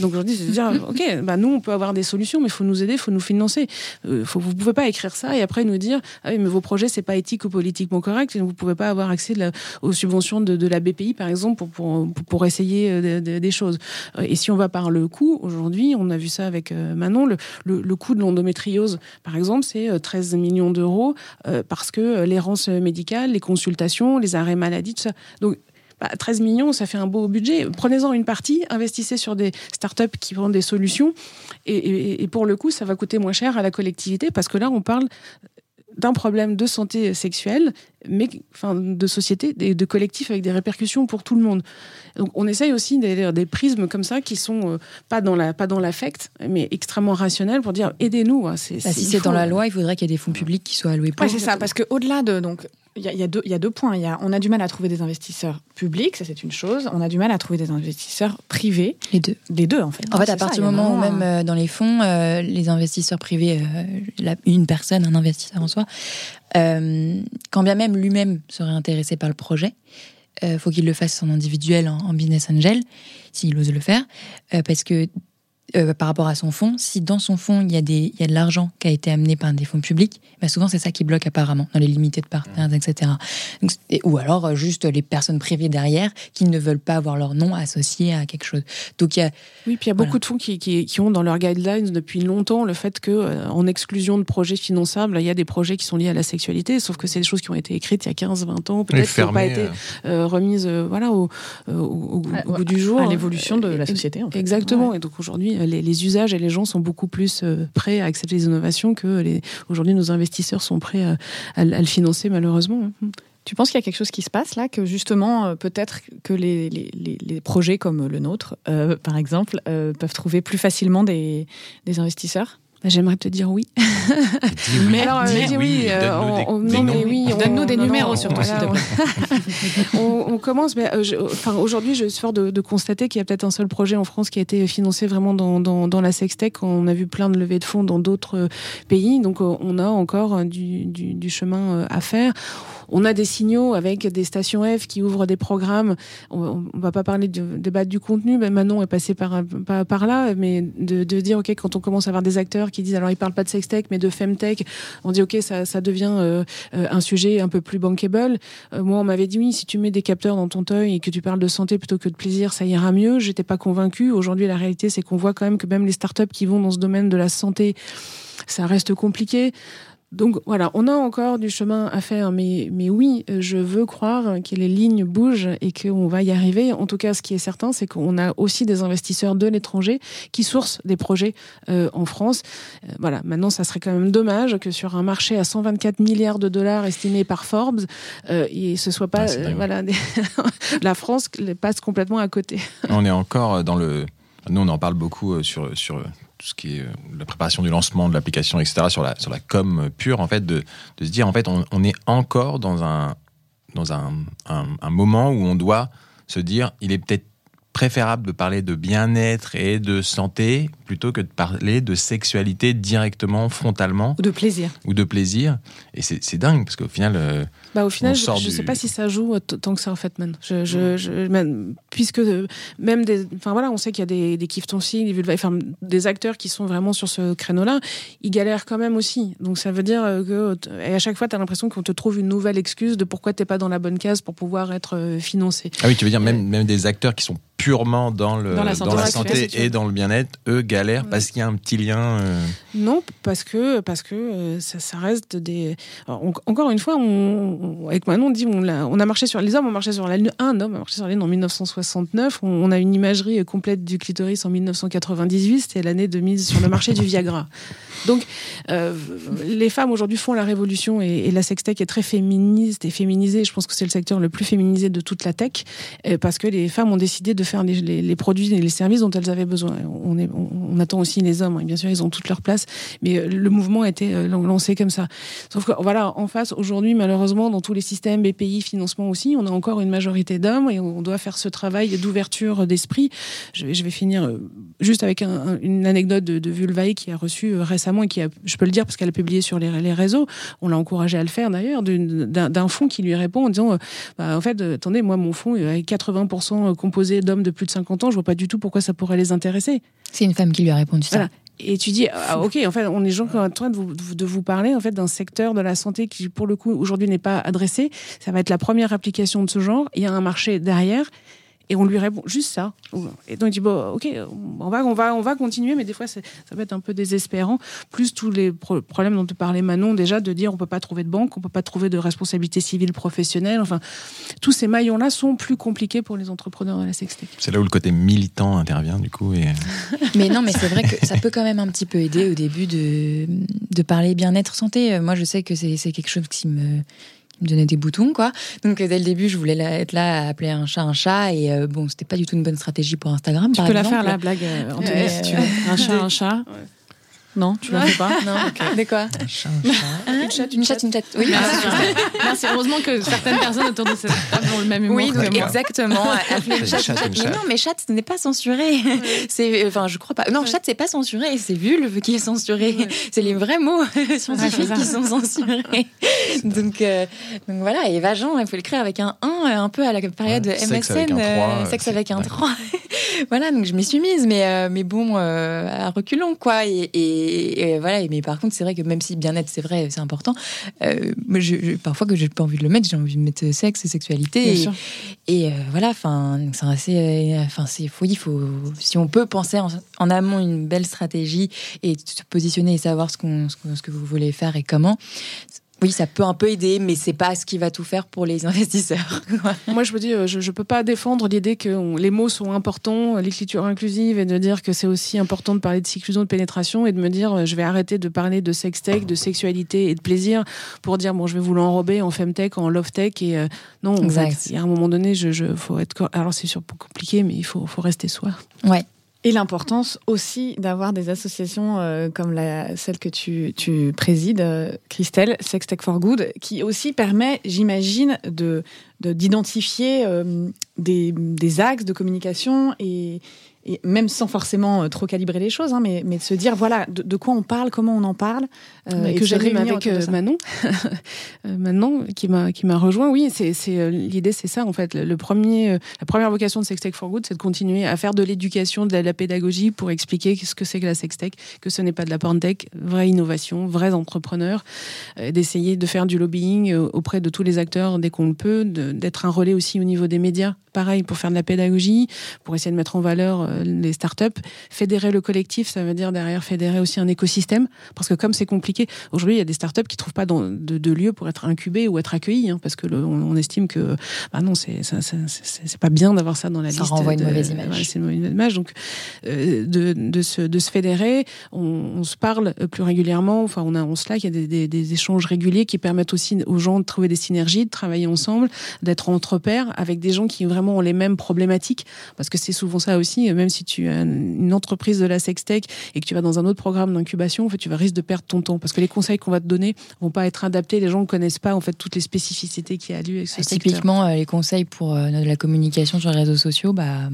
Donc aujourd'hui, c'est de dire, ok, bah nous, on peut avoir des solutions, mais il faut nous aider, il faut nous financer. Euh, vous pouvez pas écrire ça et après nous dire, ah oui, mais vos projets, c'est pas éthique ou politiquement correct, et vous pouvez pas avoir accès aux subventions de, la BPI, par exemple, pour, pour, pour essayer euh, des choses. Euh, et si on va par le coût, aujourd'hui, on a vu ça avec Manon, le, le, le coût de l'endométriose, par exemple, c'est 13 millions d'euros parce que l'errance médicale, les consultations, les arrêts maladie, tout ça. Donc, 13 bah, millions, ça fait un beau budget. Prenez-en une partie, investissez sur des startups qui vendent des solutions. Et, pour le coup, ça va coûter moins cher à la collectivité parce que là, on parle d'un problème de santé sexuelle, mais enfin, de société, de collectif avec des répercussions pour tout le monde. Donc on essaye aussi des, des prismes comme ça qui sont euh, pas dans la pas dans l'affect, mais extrêmement rationnels pour dire aidez-nous. Bah, si c'est dans la loi, il faudrait qu'il y ait des fonds publics qui soient alloués pour. Ouais, c'est ça, parce que au-delà de donc il y, a, deux, il y a deux points. Il y a, on a du mal à trouver des investisseurs publics, ça c'est une chose. On a du mal à trouver des investisseurs privés. Les deux. Les deux, en fait. En fait, à partir du moment où même euh, dans les fonds, euh, les investisseurs privés, une personne, un investisseur en soi, quand bien même lui-même serait intéressé par le projet, euh, faut qu'il le fasse en individuel, en, business angel, s'il ose le faire, euh, parce que euh, par rapport à son fonds, si dans son fonds il y a, des, il y a de l'argent qui a été amené par des fonds publics, bah souvent c'est ça qui bloque apparemment, dans les limités de partenaires, mmh. etc. Donc, ou alors euh, juste les personnes privées derrière qui ne veulent pas avoir leur nom associé à quelque chose. Donc il y a, oui, puis il y a beaucoup de fonds qui, qui, qui, ont dans leurs guidelines depuis longtemps le fait que euh, en exclusion de projets finançables, il y a des projets qui sont liés à la sexualité, sauf que c'est des choses qui ont été écrites il y a 15, 20 ans, peut-être qui n'ont pas été remises voilà, au, au, bout du jour. À l'évolution de la société. En fait. Exactement. Et donc aujourd'hui, les, usages et les gens sont beaucoup plus euh, prêts à accepter les innovations que aujourd'hui nos investisseurs sont prêts à, le financer malheureusement. Tu penses qu'il y a quelque chose qui se passe là, que justement, euh, peut-être que les, projets comme le nôtre, euh, par exemple, peuvent trouver plus facilement des investisseurs? Bah, j'aimerais te dire oui. mais alors, dis oui. Donne-nous des numéros surtout, s'il te plaît. on, commence. Mais, euh, enfin, aujourd'hui, je suis fort de, constater qu'il y a peut-être un seul projet en France qui a été financé vraiment dans, dans, dans la sextech. On a vu plein de levées de fonds dans d'autres pays. Donc, euh, on a encore du, du, du chemin euh, à faire. On a des signaux avec des stations F qui ouvrent des programmes. On, on va pas parler de débat du contenu, mais Manon est passé par, par, par là, mais de, de, dire, OK, quand on commence à avoir des acteurs qui disent, alors ils parlent pas de sextech, mais de femtech, on dit, OK, ça, ça devient euh, euh, un sujet un peu plus bankable. Euh, moi, on m'avait dit, oui, si tu mets des capteurs dans ton œil et que tu parles de santé plutôt que de plaisir, ça ira mieux. J'étais pas convaincue. Aujourd'hui, la réalité, c'est qu'on voit quand même que même les startups qui vont dans ce domaine de la santé, ça reste compliqué. Donc voilà, on a encore du chemin à faire, mais, mais oui, je veux croire que les lignes bougent et qu'on va y arriver. En tout cas, ce qui est certain, c'est qu'on a aussi des investisseurs de l'étranger qui sourcent des projets euh, en France. Euh, voilà, maintenant, ça serait quand même dommage que sur un marché à 124 milliards de dollars estimé par Forbes, euh, et ce soit pas voilà la France passe complètement à côté. On est encore dans le nous, on en parle beaucoup sur, sur tout ce qui est euh, la préparation du lancement de l'application, etc., sur la, sur la com pure, en fait, de, de se dire, en fait, on, on est encore dans, un, dans un, un, un, moment où on doit se dire, il est peut-être préférable de parler de bien-être et de santé plutôt que de parler de sexualité directement, frontalement. Ou de plaisir. Ou de plaisir. Et c'est dingue, parce qu'au final... Euh, bah, au final, je ne sais pas si ça joue tant que ça, en fait, man. Je, je, je puisque euh, même des... Enfin, voilà, on sait qu'il y a des, des aussi, des, enfin, des acteurs qui sont vraiment sur ce créneau-là. Ils galèrent quand même aussi. Donc, ça veut dire euh, que... Et à chaque fois, tu as l'impression qu'on te trouve une nouvelle excuse de pourquoi tu n'es pas dans la bonne case pour pouvoir être financé. Ah oui, tu veux dire même, même des acteurs qui sont purement dans, le, dans la santé, et dans le bien-être, eux galèrent parce qu'il y a un petit lien. Euh. Non, parce que, parce que euh, ça, ça, reste des. encore une fois, on, avec Manon, on dit on a, on a marché sur les hommes, on marchait sur la lune. Un homme a marché sur la lune en 1969. On, a une imagerie complète du clitoris en 1998. C'était l'année de mise sur le marché du Viagra. Donc, euh, les femmes aujourd'hui font la révolution et, la sextech est très féministe et féminisée. Je pense que c'est le secteur le plus féminisé de toute la tech parce que les femmes ont décidé de faire les, produits et les services dont elles avaient besoin. On, attend aussi les hommes, hein. bien sûr, ils ont toute leur place, mais euh, le mouvement a été euh, lancé comme ça. Sauf que, voilà, en face, aujourd'hui, malheureusement, dans tous les systèmes, BPI, financement aussi, on a encore une majorité d'hommes et on doit faire ce travail d'ouverture d'esprit. Je, vais finir euh, juste avec une anecdote de, Vulvae qui a reçu récemment et qui a, je peux le dire parce qu'elle a publié sur les, les réseaux, on l'a encouragé à le faire d'ailleurs, d'un fonds qui lui répond en disant, bah, en fait, attendez, moi, mon fonds est 80% composé d'hommes hommes de plus de 50 ans, je vois pas du tout pourquoi ça pourrait les intéresser. C'est une femme qui lui a répondu ça. Voilà. Et tu dis, ah, ok, en fait, on est gens qui sont en train de vous, de vous parler en fait d'un secteur de la santé qui, pour le coup, aujourd'hui n'est pas adressé. Ça va être la première application de ce genre. Il y a un marché derrière. Et on lui répond juste ça. Et donc il dit bon, ok, on va, on va, on va continuer, mais des fois ça peut être un peu désespérant. Plus tous les problèmes dont tu parlais Manon déjà, de dire on peut pas trouver de banque, on peut pas trouver de responsabilité civile professionnelle. Enfin, tous ces maillons-là sont plus compliqués pour les entrepreneurs de la sextech. C'est là où le côté militant intervient du coup. Et... mais non, mais c'est vrai que ça peut quand même un petit peu aider au début de, de parler bien-être santé. Moi, je sais que c'est quelque chose qui me me donnait des boutons, quoi. Donc dès le début, je voulais être là à appeler un chat un chat, et euh, bon, c'était pas du tout une bonne stratégie pour Instagram. Tu peux la faire la blague, euh, Anthony, si tu veux. Un chat un chat. Ouais. Non, tu ne la fais pas Non. Okay. De quoi Un chat, un chat. une chatte, une chatte, une chatte. Oui. Merci. Heureusement que certaines personnes autour de cette table ont le même humour. Oui, donc que exactement. Appeler une chatte, une chatte. Mais non, mais chatte, ce n'est pas censuré. C'est, enfin, je crois pas. Non, chatte, c'est pas censuré. C'est vulve qui est censuré. C'est les vrais mots scientifiques qui sont censurés. donc, euh, donc voilà. Et Vagin, il faut l'écrire avec un 1, un peu à la période ouais, MSN. Sexe avec un 3. Euh, sexe avec un 3. voilà, donc je m'y suis mise, mais, euh, mais bon, euh, à reculons, quoi. Et, et, et, voilà, mais par contre, c'est vrai que même si bien-être, c'est vrai, c'est important, euh, je, je, parfois que j'ai pas envie de le mettre, j'ai envie de mettre sexe et sexualité. Et, et, voilà, enfin, c'est assez. Enfin, c'est fou, il faut. Si on peut penser en, en, amont une belle stratégie et se positionner et savoir ce, qu'on, ce, ce que vous voulez faire et comment, oui, ça peut un peu aider, mais c'est pas ce qui va tout faire pour les investisseurs. Moi, je me dis, je, je peux pas défendre l'idée que on, les mots sont importants, l'écriture inclusive, et de dire que c'est aussi important de parler de séclusion, de pénétration, et de me dire, je vais arrêter de parler de sextech, de sexualité et de plaisir pour dire, bon, je vais vous l'enrober en femtech, en lovetech, et euh, non, en fait, il y a un moment donné, je, je faut être. Alors, c'est sûr compliqué, mais il faut, faut rester soi. Ouais. Et l'importance aussi d'avoir des associations euh, comme celle que tu, présides, euh, Christelle, Sex Tech for Good, qui aussi permet, j'imagine, de d'identifier euh, des, des axes de communication et, et même sans forcément trop calibrer les choses, hein, mais, mais de se dire voilà de, de, quoi on parle, comment on en parle. Euh, et que j'anime avec euh, Manon, Manon qui m'a qui m'a rejoint. Oui, c'est c'est l'idée, c'est ça en fait. Le, le premier, la première vocation de Sextech for Good, c'est de continuer à faire de l'éducation, de la, la, pédagogie pour expliquer ce que c'est que la sextech, que ce n'est pas de la porntech, vraie innovation, vrais entrepreneurs, euh, d'essayer de faire du lobbying auprès de tous les acteurs dès qu'on le peut, d'être un relais aussi au niveau des médias, pareil pour faire de la pédagogie, pour essayer de mettre en valeur les startups, fédérer le collectif, ça veut dire derrière fédérer aussi un écosystème, parce que comme c'est compliqué, aujourd'hui il y a des startups qui trouvent pas de, de, lieu pour être incubées ou être accueillies, hein, parce que le, on, on, estime que bah non c'est c'est pas bien d'avoir ça dans la ça liste. Ça renvoie de, une mauvaise image. Ouais, c'est une mauvaise image. Donc euh, de, de, se, de se fédérer, on, on, se parle plus régulièrement. Enfin on a on Slack, il y a des, des, des échanges réguliers qui permettent aussi aux gens de trouver des synergies, de travailler ensemble, d'être entre pairs avec des gens qui vraiment ont les mêmes problématiques, parce que c'est souvent ça aussi, même si tu as une entreprise de la sextech et que tu vas dans un autre programme d'incubation, en fait, tu vas risquer de perdre ton temps parce que les conseils qu'on va te donner vont pas être adaptés. Les gens ne connaissent pas en fait toutes les spécificités qu'il y a lieu avec ce et Typiquement, euh, les conseils pour euh, la communication sur les réseaux sociaux, bah.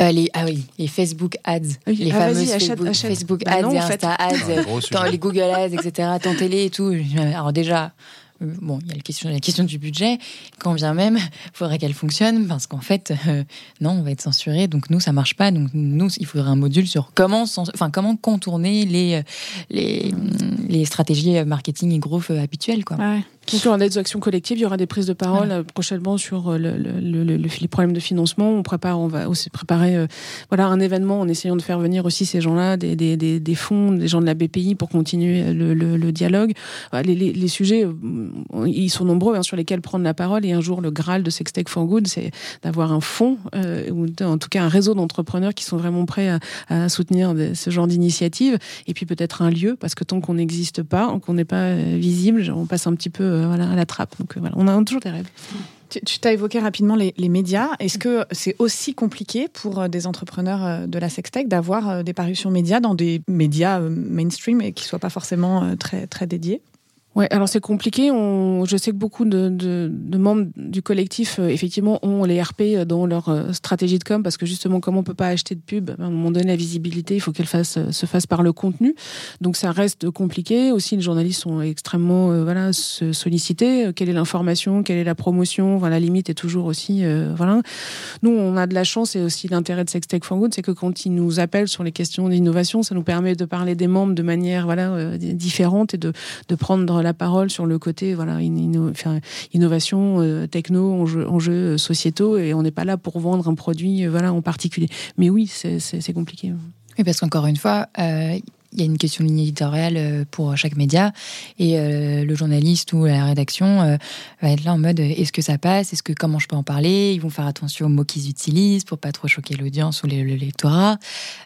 Euh, les, ah oui, les Facebook ads, oui. les ah, fameuses achète, Facebook, achète. Facebook bah ads non, et en fait. Insta ads, les Google ads, etc., temps télé et tout. Alors déjà, bon, il y a la question, la question du budget. Quand vient même, il faudrait qu'elle fonctionne parce qu'en fait, euh, non, on va être censuré. Donc nous, ça marche pas. Donc nous, il faudrait un module sur comment, enfin comment contourner les les les stratégies marketing et growth habituelles, quoi. Ouais. Donc, il y aura des actions collectives, il y aura des prises de parole voilà. prochainement sur le, le, le, le, les problèmes de financement. On prépare, on va aussi préparer, euh, voilà, un événement en essayant de faire venir aussi ces gens-là, des, des, des, des, fonds, des gens de la BPI pour continuer le, le dialogue. Les, les, les, sujets, ils sont nombreux hein, sur lesquels prendre la parole. Et un jour, le Graal de Sextech for Good, c'est d'avoir un fonds, euh, ou en tout cas un réseau d'entrepreneurs qui sont vraiment prêts à, à soutenir ce genre d'initiative. Et puis peut-être un lieu, parce que tant qu'on n'existe pas, qu'on n'est pas visible, on passe un petit peu voilà, à la trappe. Donc voilà, on a toujours des rêves. Tu, t'as évoqué rapidement les, les médias. Est-ce que c'est aussi compliqué pour des entrepreneurs de la sextech d'avoir des parutions médias dans des médias mainstream et qui ne soient pas forcément très, très dédiés? Ouais, alors c'est compliqué. On, je sais que beaucoup de, de, de membres du collectif, euh, effectivement, ont les RP dans leur euh, stratégie de com parce que justement, comme on peut pas acheter de pub, à un moment la visibilité, il faut qu'elle fasse, euh, se fasse par le contenu. Donc ça reste compliqué. Aussi, les journalistes sont extrêmement voilà sollicités. Quelle est l'information Quelle est la promotion voilà, La limite est toujours aussi voilà. Nous, on a de la chance et aussi l'intérêt de Sextech for Good, c'est que quand ils nous appellent sur les questions d'innovation, ça nous permet de parler des membres de manière voilà différente et de, de prendre la la parole sur le côté voilà innovation euh, techno enjeux, euh, sociétaux et on n'est pas là pour vendre un produit euh, voilà en particulier. Mais oui c'est compliqué. Oui parce qu'encore une fois il y a une question de ligne éditoriale pour chaque média et le journaliste ou la rédaction va être là en mode est-ce que ça passe? Est-ce que comment je peux en parler? Ils vont faire attention aux mots qu'ils utilisent pour pas trop choquer l'audience ou le, lectorat.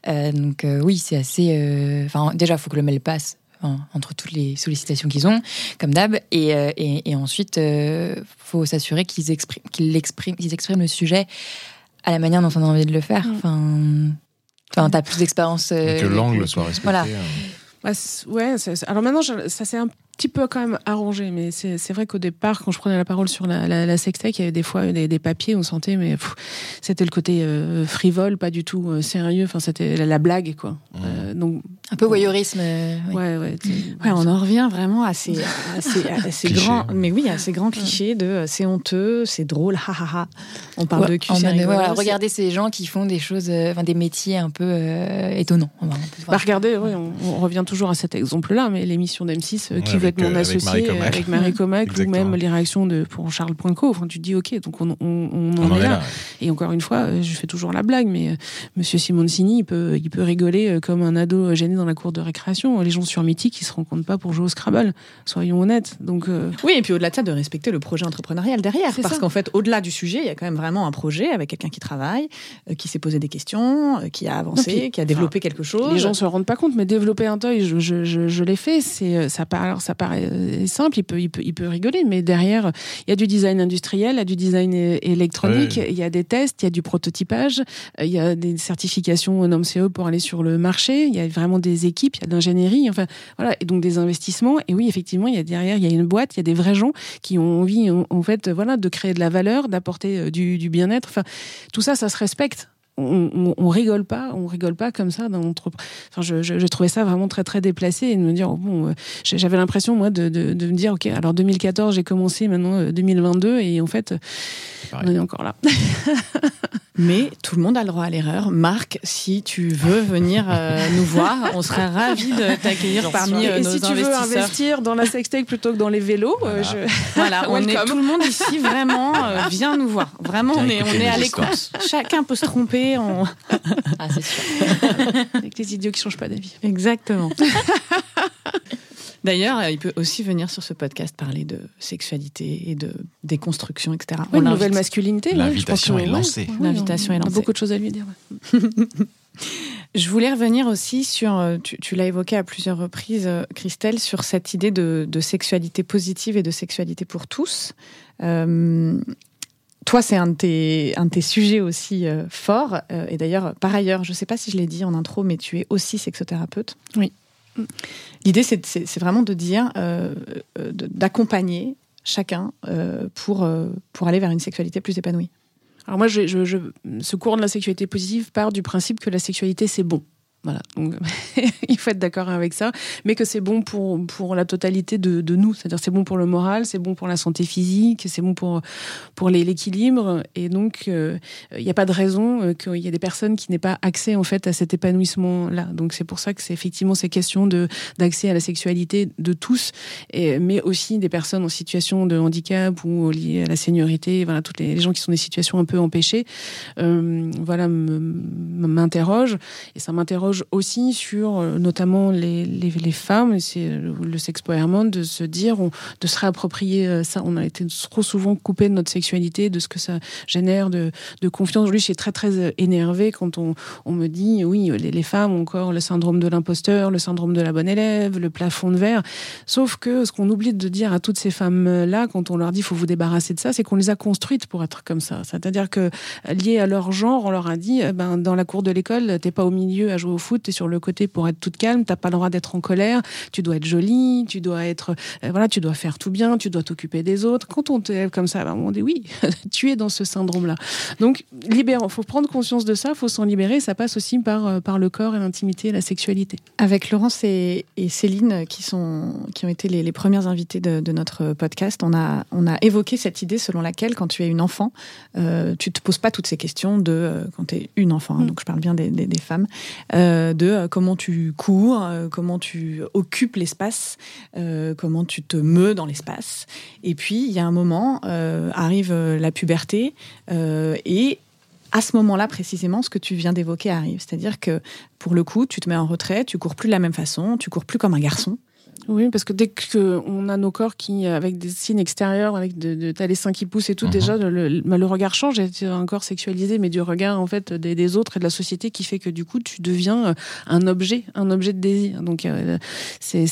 Donc oui c'est assez enfin déjà faut que le mail passe entre toutes les sollicitations qu'ils ont, comme d'hab. Et, euh, et, ensuite, il euh, faut s'assurer qu'ils expriment, qu'ils expriment, qu'ils expriment le sujet à la manière dont on a envie de le faire. Mm. Enfin, enfin t'as plus d'expérience. Euh, que l'angle soit respecté. Voilà. Bah, ouais, alors maintenant, ça c'est un petit peu quand même arrangé, mais c'est vrai qu'au départ, quand je prenais la parole sur la, la, la sextech, il y avait des fois des, des papiers, on sentait, mais c'était le côté euh, frivole, pas du tout euh, sérieux. Enfin, c'était la, blague, quoi. Mmh. Euh, donc un peu voyeurisme. ouais, ouais, ouais, on en revient vraiment à ces, à ces, grands, mais oui, à ces grands clichés de c'est honteux, c'est drôle, ha ha ha. On parle de cul, Regardez ces gens qui font des choses, enfin des métiers un peu étonnants. bah, regardez, oui, on, on, revient toujours à cet exemple-là, mais l'émission d'M6 qui être mon associé avec Marie Comac, ou même les réactions de pour Charles Poinco. Enfin, tu te dis ok, donc on, on, en est, là. Et encore une fois, euh, je fais toujours la blague, mais euh, Monsieur Simoncini, il peut, il peut rigoler euh, comme un ado gêné dans la cour de récréation. Les gens sur Mythique, ils se rencontrent pas pour jouer au Scrabble. Soyons honnêtes. Donc oui, et puis au-delà de ça, de respecter le projet entrepreneurial derrière, parce qu'en fait, au-delà du sujet, il y a quand même vraiment un projet avec quelqu'un qui travaille, qui s'est posé des questions, qui a avancé, qui a développé quelque chose. Les gens se rendent pas compte, mais développer un toy, je, je, je, je l'ai fait. C'est ça alors ça paraît euh, simple, il peut, il, peut, il peut rigoler, mais derrière, il y a du design industriel, il y a du design électronique, il y a des tests, il y a du prototypage, euh, il y a des certifications NOMCE pour aller sur le marché, il y a vraiment des équipes, il y a de l'ingénierie, enfin voilà, et donc des investissements. Et oui, effectivement, il y a derrière, il y a une boîte, il y a des vrais gens qui ont envie, en, fait, voilà, de créer de la valeur, d'apporter euh, du, du bien-être. Enfin, tout ça, ça se respecte on, on, rigole pas, on rigole pas comme ça dans. Enfin, je, je, je, trouvais ça vraiment très très déplacé et de me dire oh, bon, euh, j'avais l'impression moi de, de, de, me dire ok, alors 2014 j'ai commencé, maintenant 2022 euh, et en fait on est encore là. Mais tout le monde a le droit à l'erreur. Marc, si tu veux venir euh, nous voir, on serait ravis de t'accueillir parmi et nos si tu veux investir dans la sextech plutôt que dans les vélos, voilà, je... voilà on est tout le monde ici vraiment vient nous voir. Vraiment, on est on est à l'écoute. Chacun peut se tromper ah, c'est sûr. Avec des idiots qui changent pas d'avis. Exactement. D'ailleurs, il peut aussi venir sur ce podcast parler de sexualité et de déconstruction, etc. Oui, une nouvelle masculinité. L'invitation est lancée. L'invitation est lancée. On a beaucoup de choses à lui dire. Je voulais revenir aussi sur, euh, tu, l'as évoqué à plusieurs reprises, euh, Christelle, sur cette idée de, sexualité positive et de sexualité pour tous. Euh, toi, c'est un, de tes, un sujets aussi euh, forts. Euh, et d'ailleurs, par ailleurs, je ne sais pas si je l'ai dit en intro, mais tu es aussi sexothérapeute. Oui. L'idée, c'est vraiment de dire, euh, d'accompagner chacun pour, pour aller vers une sexualité plus épanouie. Alors moi, je, je, ce cours de la sexualité positive part du principe que la sexualité, c'est bon. Voilà, donc il faut être d'accord avec ça, mais que c'est bon pour, pour la totalité de, de nous, c'est-à-dire c'est bon pour le moral, c'est bon pour la santé physique, c'est bon pour, pour l'équilibre, et donc euh, il n'y a pas de raison euh, qu'il y ait des personnes qui n'aient pas accès en fait à cet épanouissement-là. Donc c'est pour ça que c'est effectivement ces questions d'accès à la sexualité de tous, mais aussi des personnes en situation de handicap ou liées à la seniorité, voilà, toutes les, gens qui sont des situations un peu empêchées, euh, voilà, m'interrogent, et ça m'interroge aussi sur euh, notamment les, les, les femmes, c'est le, sexe monde de se dire, de se réapproprier euh, ça. On a été trop souvent coupé de notre sexualité, de ce que ça génère de, de confiance. Lui, je suis très très euh, énervée quand on, on me dit, oui, les, femmes ont encore le syndrome de l'imposteur, le syndrome de la bonne élève, le plafond de verre. Sauf que ce qu'on oublie de dire à toutes ces femmes-là, quand on leur dit, faut vous débarrasser de ça, c'est qu'on les a construites pour être comme ça. C'est-à-dire que lié à leur genre, on leur a dit, ben, dans la cour de l'école, t'es pas au milieu à jouer au foot, tu es sur le côté pour être toute calme, t'as pas le droit d'être en colère, tu dois être jolie, tu dois être, euh, voilà, tu dois faire tout bien, tu dois t'occuper des autres. Quand on t'élève comme ça, bah, on dit oui, tu es dans ce syndrome-là. Donc, libérant, faut prendre conscience de ça, faut s'en libérer. Ça passe aussi par, euh, par le corps et l'intimité et la sexualité. Avec Laurence et, et Céline, qui, sont, qui ont été les, les premières invitées de, de, notre podcast, on a, on a évoqué cette idée selon laquelle, quand tu es une enfant, euh, tu te poses pas toutes ces questions de, euh, quand tu es une enfant, hein, mm. donc je parle bien des, des, des femmes, euh, de euh, comment tu cours, euh, comment tu occupes l'espace, comment tu te meus dans l'espace. Et puis, il y a un moment, arrive la puberté et à ce moment-là précisément, ce que tu viens d'évoquer arrive. C'est-à-dire que pour le coup, tu te mets en retrait, tu cours plus de la même façon, tu cours plus comme un garçon. Oui, parce que dès qu'on a nos corps qui, avec des signes extérieurs, avec de, de t'as les seins qui poussent et tout, mm -hmm. déjà le, le, le, regard change. C'est un corps sexualisé, mais du regard en fait des, des, autres et de la société qui fait que du coup tu deviens euh, un objet, un objet de désir. Donc euh, c'est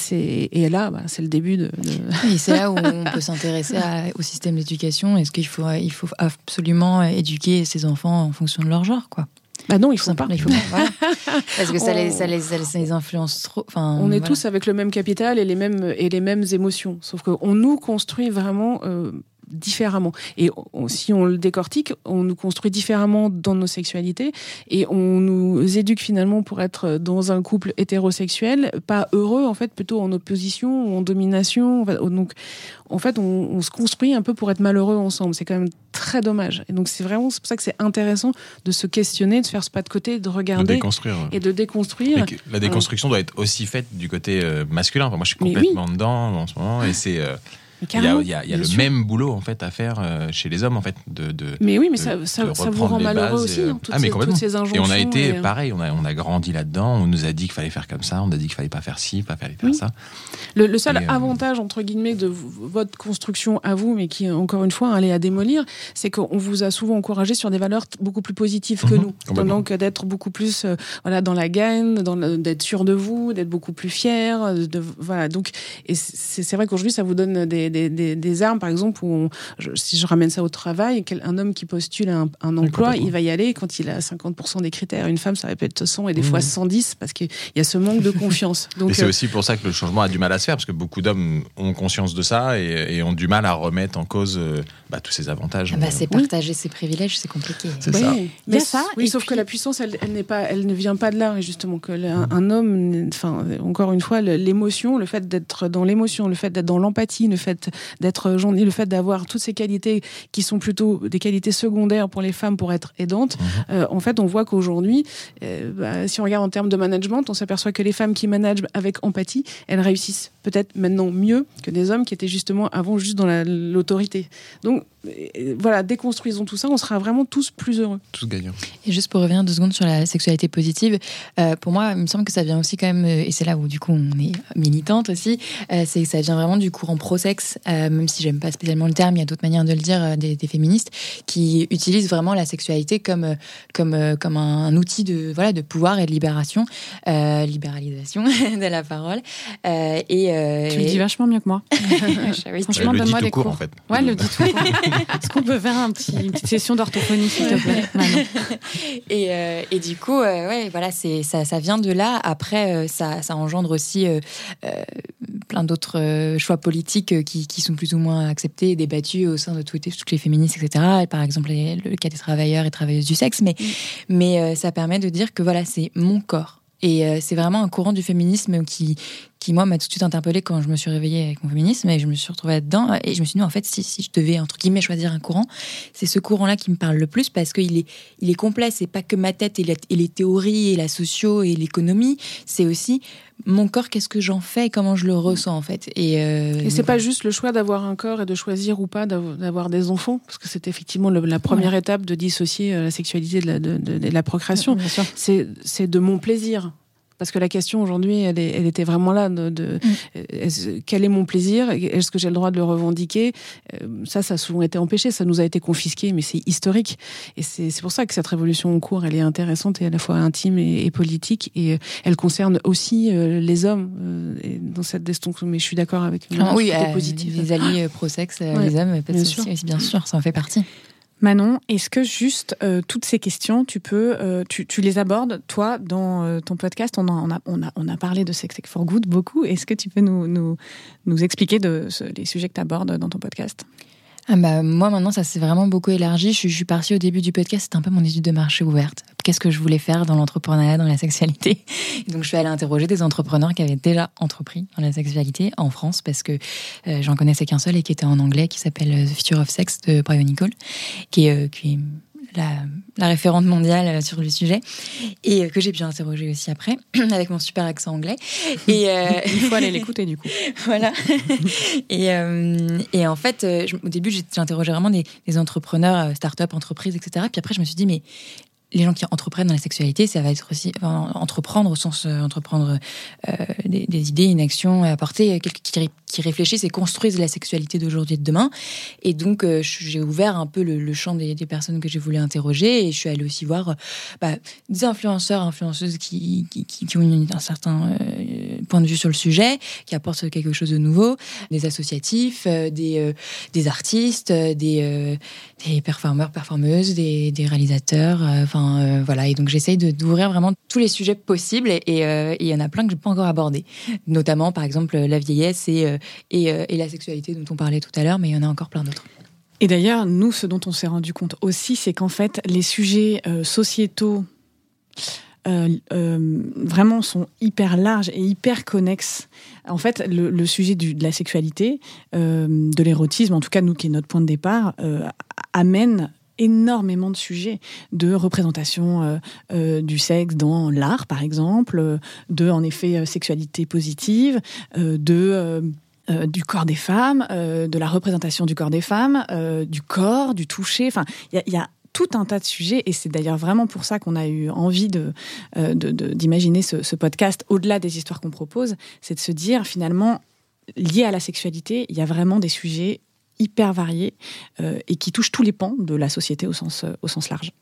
et là, bah, c'est le début de. de... Oui, c'est là où on peut s'intéresser au système d'éducation. Est-ce qu'il faut il faut absolument éduquer ses enfants en fonction de leur genre, quoi bah non, il faut pas. Il faut pas voilà. Parce que ça, les, ça, les, ça, les, influence trop. Enfin, on est voilà. tous avec le même capital et les mêmes, et les mêmes émotions. Sauf qu'on nous construit vraiment euh, différemment. Et on, si on le décortique, on nous construit différemment dans nos sexualités et on nous éduque finalement pour être dans un couple hétérosexuel, pas heureux en fait, plutôt en opposition ou en domination. Donc en fait, on, on se construit un peu pour être malheureux ensemble. C'est quand même très dommage. Et donc c'est vraiment c'est pour ça que c'est intéressant de se questionner, de faire ce pas de côté, de regarder de déconstruire. et de déconstruire. la déconstruction euh, doit être aussi faite du côté euh, masculin. Enfin, moi, je suis complètement oui. dedans en ce moment et c'est euh, il y a, il y a, il y a le sûr. même boulot en fait à faire euh, chez les hommes en fait de, de mais oui mais de, ça, ça, ça vous rend malheureux aussi hein, toutes, ah, mais ces, toutes ces injonctions et on a été et... pareil on a, on a grandi là-dedans on nous a dit qu'il fallait faire comme ça on a dit qu'il fallait pas faire ci pas faire, oui. ça. Le, le seul et, avantage entre guillemets de votre construction à vous mais qui encore une fois allait à démolir c'est qu'on vous a souvent encouragé sur des valeurs beaucoup plus positives que mmh, nous. Donc d'être beaucoup plus euh, voilà dans la gaine d'être sûr de vous d'être beaucoup plus fier de voilà donc et c'est vrai qu'aujourd'hui ça vous donne des des, des, des, armes, par exemple, où on, je, si je ramène ça au travail, un homme qui postule un, un emploi, il va y aller quand il a 50% des critères. Une femme, ça va peut-être 100 et des mmh. fois 110 parce qu'il y a ce manque de confiance. Donc, et c'est euh... aussi pour ça que le changement a du mal à se faire parce que beaucoup d'hommes ont conscience de ça et, et, ont du mal à remettre en cause euh, bah, tous ces avantages. Ah bah, c'est partager oui. ses privilèges, c'est compliqué. C'est oui. ça. Mais ça, oui, sauf puis... que la puissance, elle, elle n'est pas, elle ne vient pas de là. Et justement, que un, un homme, enfin, encore une fois, l'émotion, le fait d'être dans l'émotion, le fait d'être dans l'empathie, le fait d'être gentil, le fait d'avoir toutes ces qualités qui sont plutôt des qualités secondaires pour les femmes pour être aidantes, mmh. euh, en fait, on voit qu'aujourd'hui, euh, bah, si on regarde en termes de management, on s'aperçoit que les femmes qui managent avec empathie, elles réussissent peut-être maintenant mieux que des hommes qui étaient justement avant juste dans l'autorité. Donc, voilà, déconstruisons tout ça, on sera vraiment tous plus heureux. Tous gagnants. Et juste pour revenir deux secondes sur la sexualité positive, euh, pour moi, il me semble que ça vient aussi quand même, et c'est là où du coup on est militante aussi, euh, c'est que ça vient vraiment du courant pro-sexe, euh, même si j'aime pas spécialement le terme, il y a d'autres manières de le dire, euh, des, des, féministes, qui utilisent vraiment la sexualité comme, euh, comme, comme un, un, outil de, voilà, de pouvoir et de libération, libéralisation de la parole. et, tu le dis vachement mieux que moi. Franchement, donne-moi des cours. En fait. Ouais, le dit tout. Est-ce qu'on peut faire un petit, une petite session d'orthophonie, s'il te plaît et, euh, et, du coup, euh, ouais, voilà, c'est ça, ça vient de là. Après, euh, ça, ça engendre aussi plein d'autres choix politiques qui, qui, sont plus ou moins acceptés et débattus au sein de toutes, toutes les féministes, etc. Et par exemple, les, le cas des travailleurs et travailleuses du sexe. Mais, mm. mais ça permet de dire que voilà, c'est mon corps. Et c'est vraiment un courant du féminisme qui, qui moi, m'a tout de suite interpellée quand je me suis réveillée avec mon féminisme et je me suis retrouvée là-dedans. Et je me suis dit, non, en fait, si, si je devais, entre guillemets, choisir un courant, c'est ce courant-là qui me parle le plus parce qu'il est, il est complet. C'est pas que ma tête et, la, et les théories et la socio et l'économie. C'est aussi mon corps, qu'est-ce que j'en fais et comment je le ressens, en fait. Et, euh, et c'est pas juste le choix d'avoir un corps et de choisir ou pas d'avoir des enfants, parce que c'est effectivement le, la première ouais. étape de dissocier euh, la sexualité de la, de, de, de la procréation. C'est de mon plaisir parce que la question aujourd'hui, elle, elle, était vraiment là de, de mm. est quel est mon plaisir? Est-ce que j'ai le droit de le revendiquer? Euh, Ça, ça a souvent été empêché, ça nous a été confisqué, mais c'est historique. Et c'est pour ça que cette révolution en cours, elle est intéressante et à la fois intime et, et politique, et euh, elle concerne aussi euh, les hommes dans cette distinction. Mais je suis d'accord avec ah, oui, euh, positif. Les alliés pro-sexe, ouais, les hommes, bien sûr. Aussi, bien sûr, ça en fait partie. Manon, est-ce que juste euh, toutes ces questions, tu peux, euh, tu, les abordes toi dans euh, ton podcast? On, a, on, a, parlé de Sex for Good beaucoup. Est-ce que tu peux nous, expliquer de, les sujets que tu abordes dans ton podcast? Ah bah, moi maintenant ça s'est vraiment beaucoup élargi. Je, suis partie au début du podcast, c'était un peu mon étude de marché ouverte. Qu'est-ce que je voulais faire dans l'entrepreneuriat, dans la sexualité? Donc je suis allée interroger des entrepreneurs qui avaient déjà entrepris dans la sexualité en France parce que euh, j'en connaissais qu'un seul et qui était en anglais, qui s'appelle The Future of Sex de Brian Nicole, qui euh, qui est la, la, référente mondiale sur le sujet et que j'ai pu interroger aussi après avec mon super accent anglais. Et euh... il faut aller l'écouter du coup. voilà. et, euh, et, en fait, je, au début, j'ai interrogé vraiment des, des entrepreneurs, start-up, entreprises, etc. Puis après, je me suis dit, mais les gens qui entreprennent dans la sexualité, ça va être aussi entreprendre au sens euh, entreprendre euh, des, idées, une action, apporter quelqu'un qui, qui réfléchissent et construisent la sexualité d'aujourd'hui et de demain. Et donc euh, j'ai ouvert un peu le, champ des, personnes que j'ai voulu interroger et je suis allée aussi voir bah, des influenceurs, influenceuses qui, ont un certain euh, point de vue sur le sujet, qui apportent quelque chose de nouveau, des associatifs, euh, des, artistes, des, des performeurs, performeuses, des, des réalisateurs, enfin euh, voilà, et donc j'essaye d'ouvrir vraiment tous les sujets possibles et euh, il y en a plein que je n'ai pas encore abordés. Notamment, par exemple, la vieillesse et, euh, et, et la sexualité dont on parlait tout à l'heure, mais il y en a encore plein d'autres. Et d'ailleurs, nous, ce dont on s'est rendu compte aussi, c'est qu'en fait, les sujets sociétaux vraiment sont hyper larges et hyper connexes. En fait, le, sujet de la sexualité, de l'érotisme, en tout cas nous qui est notre point de départ, amène énormément de sujets de représentation euh, euh, du sexe dans l'art, par exemple, de, en effet, sexualité positive, euh, de du corps des femmes, de la représentation du corps des femmes, du corps, du toucher. Enfin, il y, a, tout un tas de sujets et c'est d'ailleurs vraiment pour ça qu'on a eu envie de d'imaginer ce, ce, podcast au-delà des histoires qu'on propose, c'est de se dire finalement lié à la sexualité, il y a vraiment des sujets hyper variés euh, et qui touchent tous les pans de la société au sens, au sens large.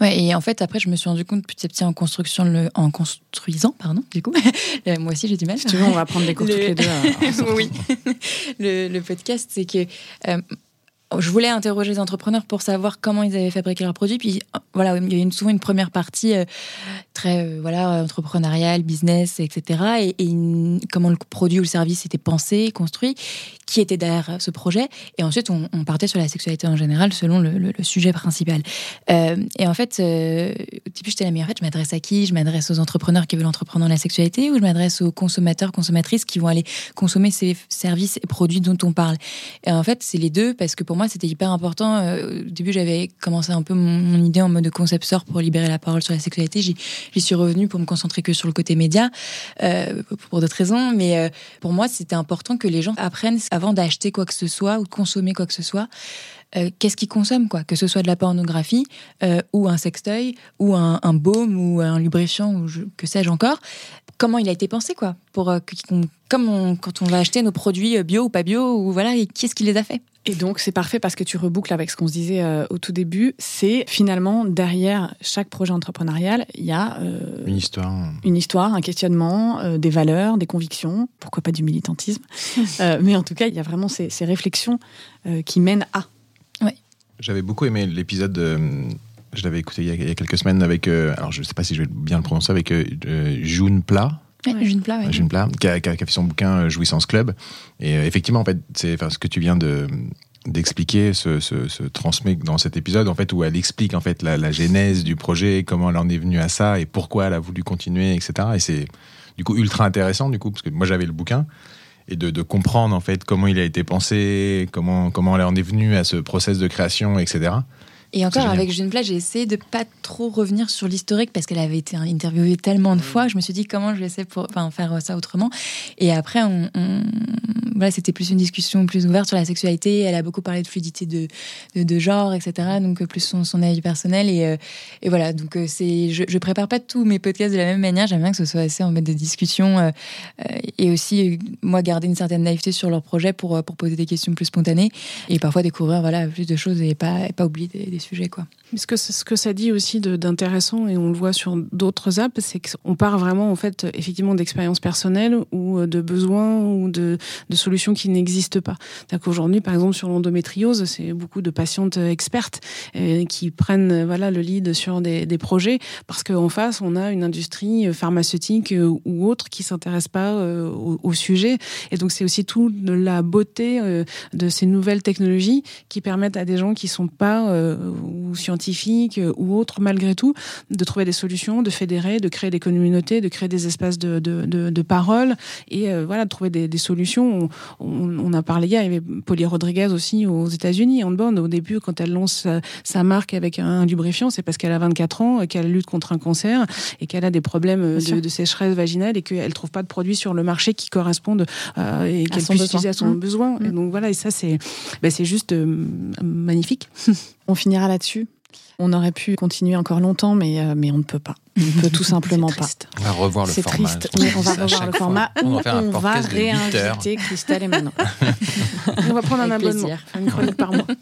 Ouais, et en fait, après, je me suis rendu compte petit à petit en construction, le, en construisant, pardon, du coup, moi aussi j'ai du mal. Si tu veux, on va prendre des cours le... toutes les deux. Euh, oui, le, le, podcast, c'est que euh, je voulais interroger les entrepreneurs pour savoir comment ils avaient fabriqué leurs produits. Puis voilà, il y a une, souvent une première partie euh, très euh, voilà entrepreneuriale, business, etc. Et, et une, comment le produit ou le service était pensé, construit, qui était derrière ce projet. Et ensuite, on, partait sur la sexualité en général selon le, sujet principal. Euh, et en fait, euh, au début, j'étais là, mais en fait, je m'adresse à qui? Je m'adresse aux entrepreneurs qui veulent entreprendre dans la sexualité ou je m'adresse aux consommateurs, consommatrices qui vont aller consommer ces services et produits dont on parle? Et en fait, c'est les deux parce que pour moi, c'était hyper important. Euh, au début, j'avais commencé un peu mon, idée en mode concepteur pour libérer la parole sur la sexualité. J'y suis revenue pour me concentrer que sur le côté média, euh, pour d'autres raisons. Mais euh, pour moi, c'était important que les gens apprennent avant d'acheter quoi que ce soit ou de consommer quoi que ce soit. Euh, qu'est-ce qu'ils consomment, quoi, que ce soit de la pornographie euh, ou un sextoy ou un, un baume ou un lubrifiant ou je, que sais-je encore. Comment il a été pensé, quoi, pour euh, comme on, quand on va acheter nos produits bio ou pas bio ou voilà, et qui est-ce qui les a fait? Et donc, c'est parfait parce que tu reboucles avec ce qu'on se disait euh, au tout début. C'est finalement, derrière chaque projet entrepreneurial, il y a euh, une histoire. Une histoire, un questionnement, euh, des valeurs, des convictions, pourquoi pas du militantisme. mais en tout cas, il y a vraiment ces, ces réflexions qui mènent à. J'avais beaucoup aimé l'épisode. je l'avais écouté il y, a, il y, a, quelques semaines avec. alors, je ne sais pas si je vais bien le prononcer, avec June Plat. Ouais, June ouais. June Plat qui, a, qui, a, fait son bouquin Jouissance Club. Et euh, effectivement, en fait, c'est enfin, ce que tu viens de d'expliquer se, se, se, transmet dans cet épisode en fait où elle explique en fait la, la, genèse du projet comment elle en est venue à ça et pourquoi elle a voulu continuer etc et c'est du coup ultra intéressant du coup parce que moi j'avais le bouquin et de, de, comprendre en fait comment il a été pensé comment comment elle en est venue à ce process de création etc et encore, avec June Plat, j'ai essayé de pas trop revenir sur l'historique parce qu'elle avait été interviewée tellement de fois. Je me suis dit comment je vais essayer pour enfin, faire ça autrement? Et après, on, on... voilà, c'était plus une discussion plus ouverte sur la sexualité. Elle a beaucoup parlé de fluidité de, de, de genre, etc. Donc plus son, son avis personnel. Et, euh, et voilà, donc euh, c'est, je, je prépare pas tous mes podcasts de la même manière. J'aime bien que ce soit assez en mode de discussion euh, et aussi moi garder une certaine naïveté sur leur projet pour pour poser des questions plus spontanées et parfois découvrir voilà plus de choses et pas et pas oublier des, des des sujets. Ce que, ce que ça dit aussi d'intéressant, et on le voit sur d'autres apps, c'est qu'on part vraiment, en fait, effectivement, d'expériences personnelles ou de besoins ou de, solutions qui n'existent pas. Qu'aujourd'hui, par exemple, sur l'endométriose, c'est beaucoup de patientes expertes euh, qui prennent voilà, le lead sur des, projets parce qu'en face, on a une industrie pharmaceutique ou autre qui s'intéresse pas euh, au, sujet. Et donc, c'est aussi tout de la beauté euh, de ces nouvelles technologies qui permettent à des gens qui sont pas ou scientifiques ou autres, malgré tout, de trouver des solutions, de fédérer, de créer des communautés, de créer des espaces de, de, de, de parole et voilà, de trouver des, des solutions. On, on, a parlé hier, il y avait Polly Rodriguez aussi aux États-Unis, en bande. Au début, quand elle lance sa, sa marque avec un, un lubrifiant, c'est parce qu'elle a 24 ans, qu'elle lutte contre un cancer et qu'elle a des problèmes de, de, sécheresse vaginale et qu'elle trouve pas de produits sur le marché qui correspondent euh, et qu'elle puisse utiliser à son mmh. besoin. Et donc voilà, et ça c'est ben, juste euh, magnifique. On finira là-dessus. On aurait pu continuer encore longtemps, mais, euh, mais on ne peut pas. On ne peut tout simplement pas. On va revoir le C'est format. triste. Oui, on va revoir le format. On va, ou faire un on va réinviter Christelle et Manon. On va prendre un Avec abonnement, plaisir. une chronique par mois.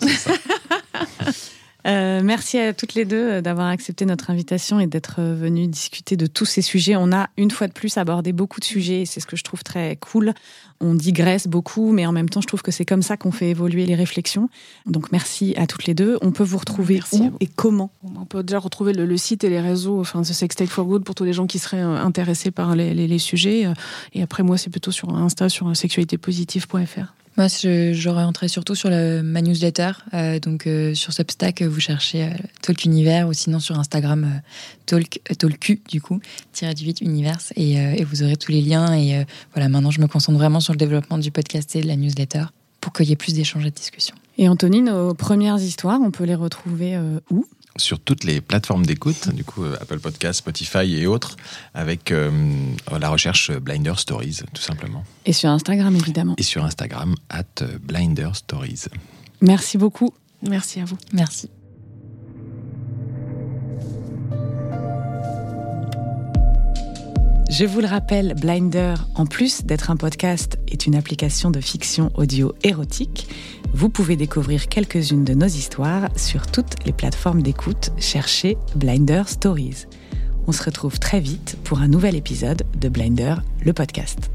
Euh, merci à toutes les deux d'avoir accepté notre invitation et d'être venues discuter de tous ces sujets. On a une fois de plus abordé beaucoup de sujets et c'est ce que je trouve très cool. On digresse beaucoup, mais en même temps, je trouve que c'est comme ça qu'on fait évoluer les réflexions. Donc merci à toutes les deux. On peut vous retrouver Merci où vous. et comment? On peut déjà retrouver le, le, site et les réseaux, enfin, The Sex Tech for Good pour tous les gens qui seraient euh, intéressés par les, les, les sujets. Euh, Et après, moi, c'est plutôt sur Insta, sur sexualitépositive.fr. Moi, rentrais surtout sur le, ma newsletter. Euh, donc, euh, sur Substack, vous cherchez euh, Talk Univers ou sinon sur Instagram, euh, Talk, Talku, du coup, tiré du 8 Univers. Et, et vous aurez tous les liens. Et voilà, maintenant, je me concentre vraiment sur le développement du podcast et de la newsletter pour qu'il y ait plus d'échanges et de discussions. Et Anthony, nos premières histoires, on peut les retrouver où? Sur toutes les plateformes d'écoute, du coup euh, Apple Podcast, Spotify et autres, avec euh, la recherche Blinder Stories, tout simplement. Et sur Instagram, évidemment. Et sur Instagram, at Blinder Stories. Merci beaucoup. Merci à vous. Merci. Je vous le rappelle, Blinder, en plus d'être un podcast, est une application de fiction audio érotique. Vous pouvez découvrir quelques-unes de nos histoires sur toutes les plateformes d'écoute. Cherchez Blinder Stories. On se retrouve très vite pour un nouvel épisode de Blinder, le podcast.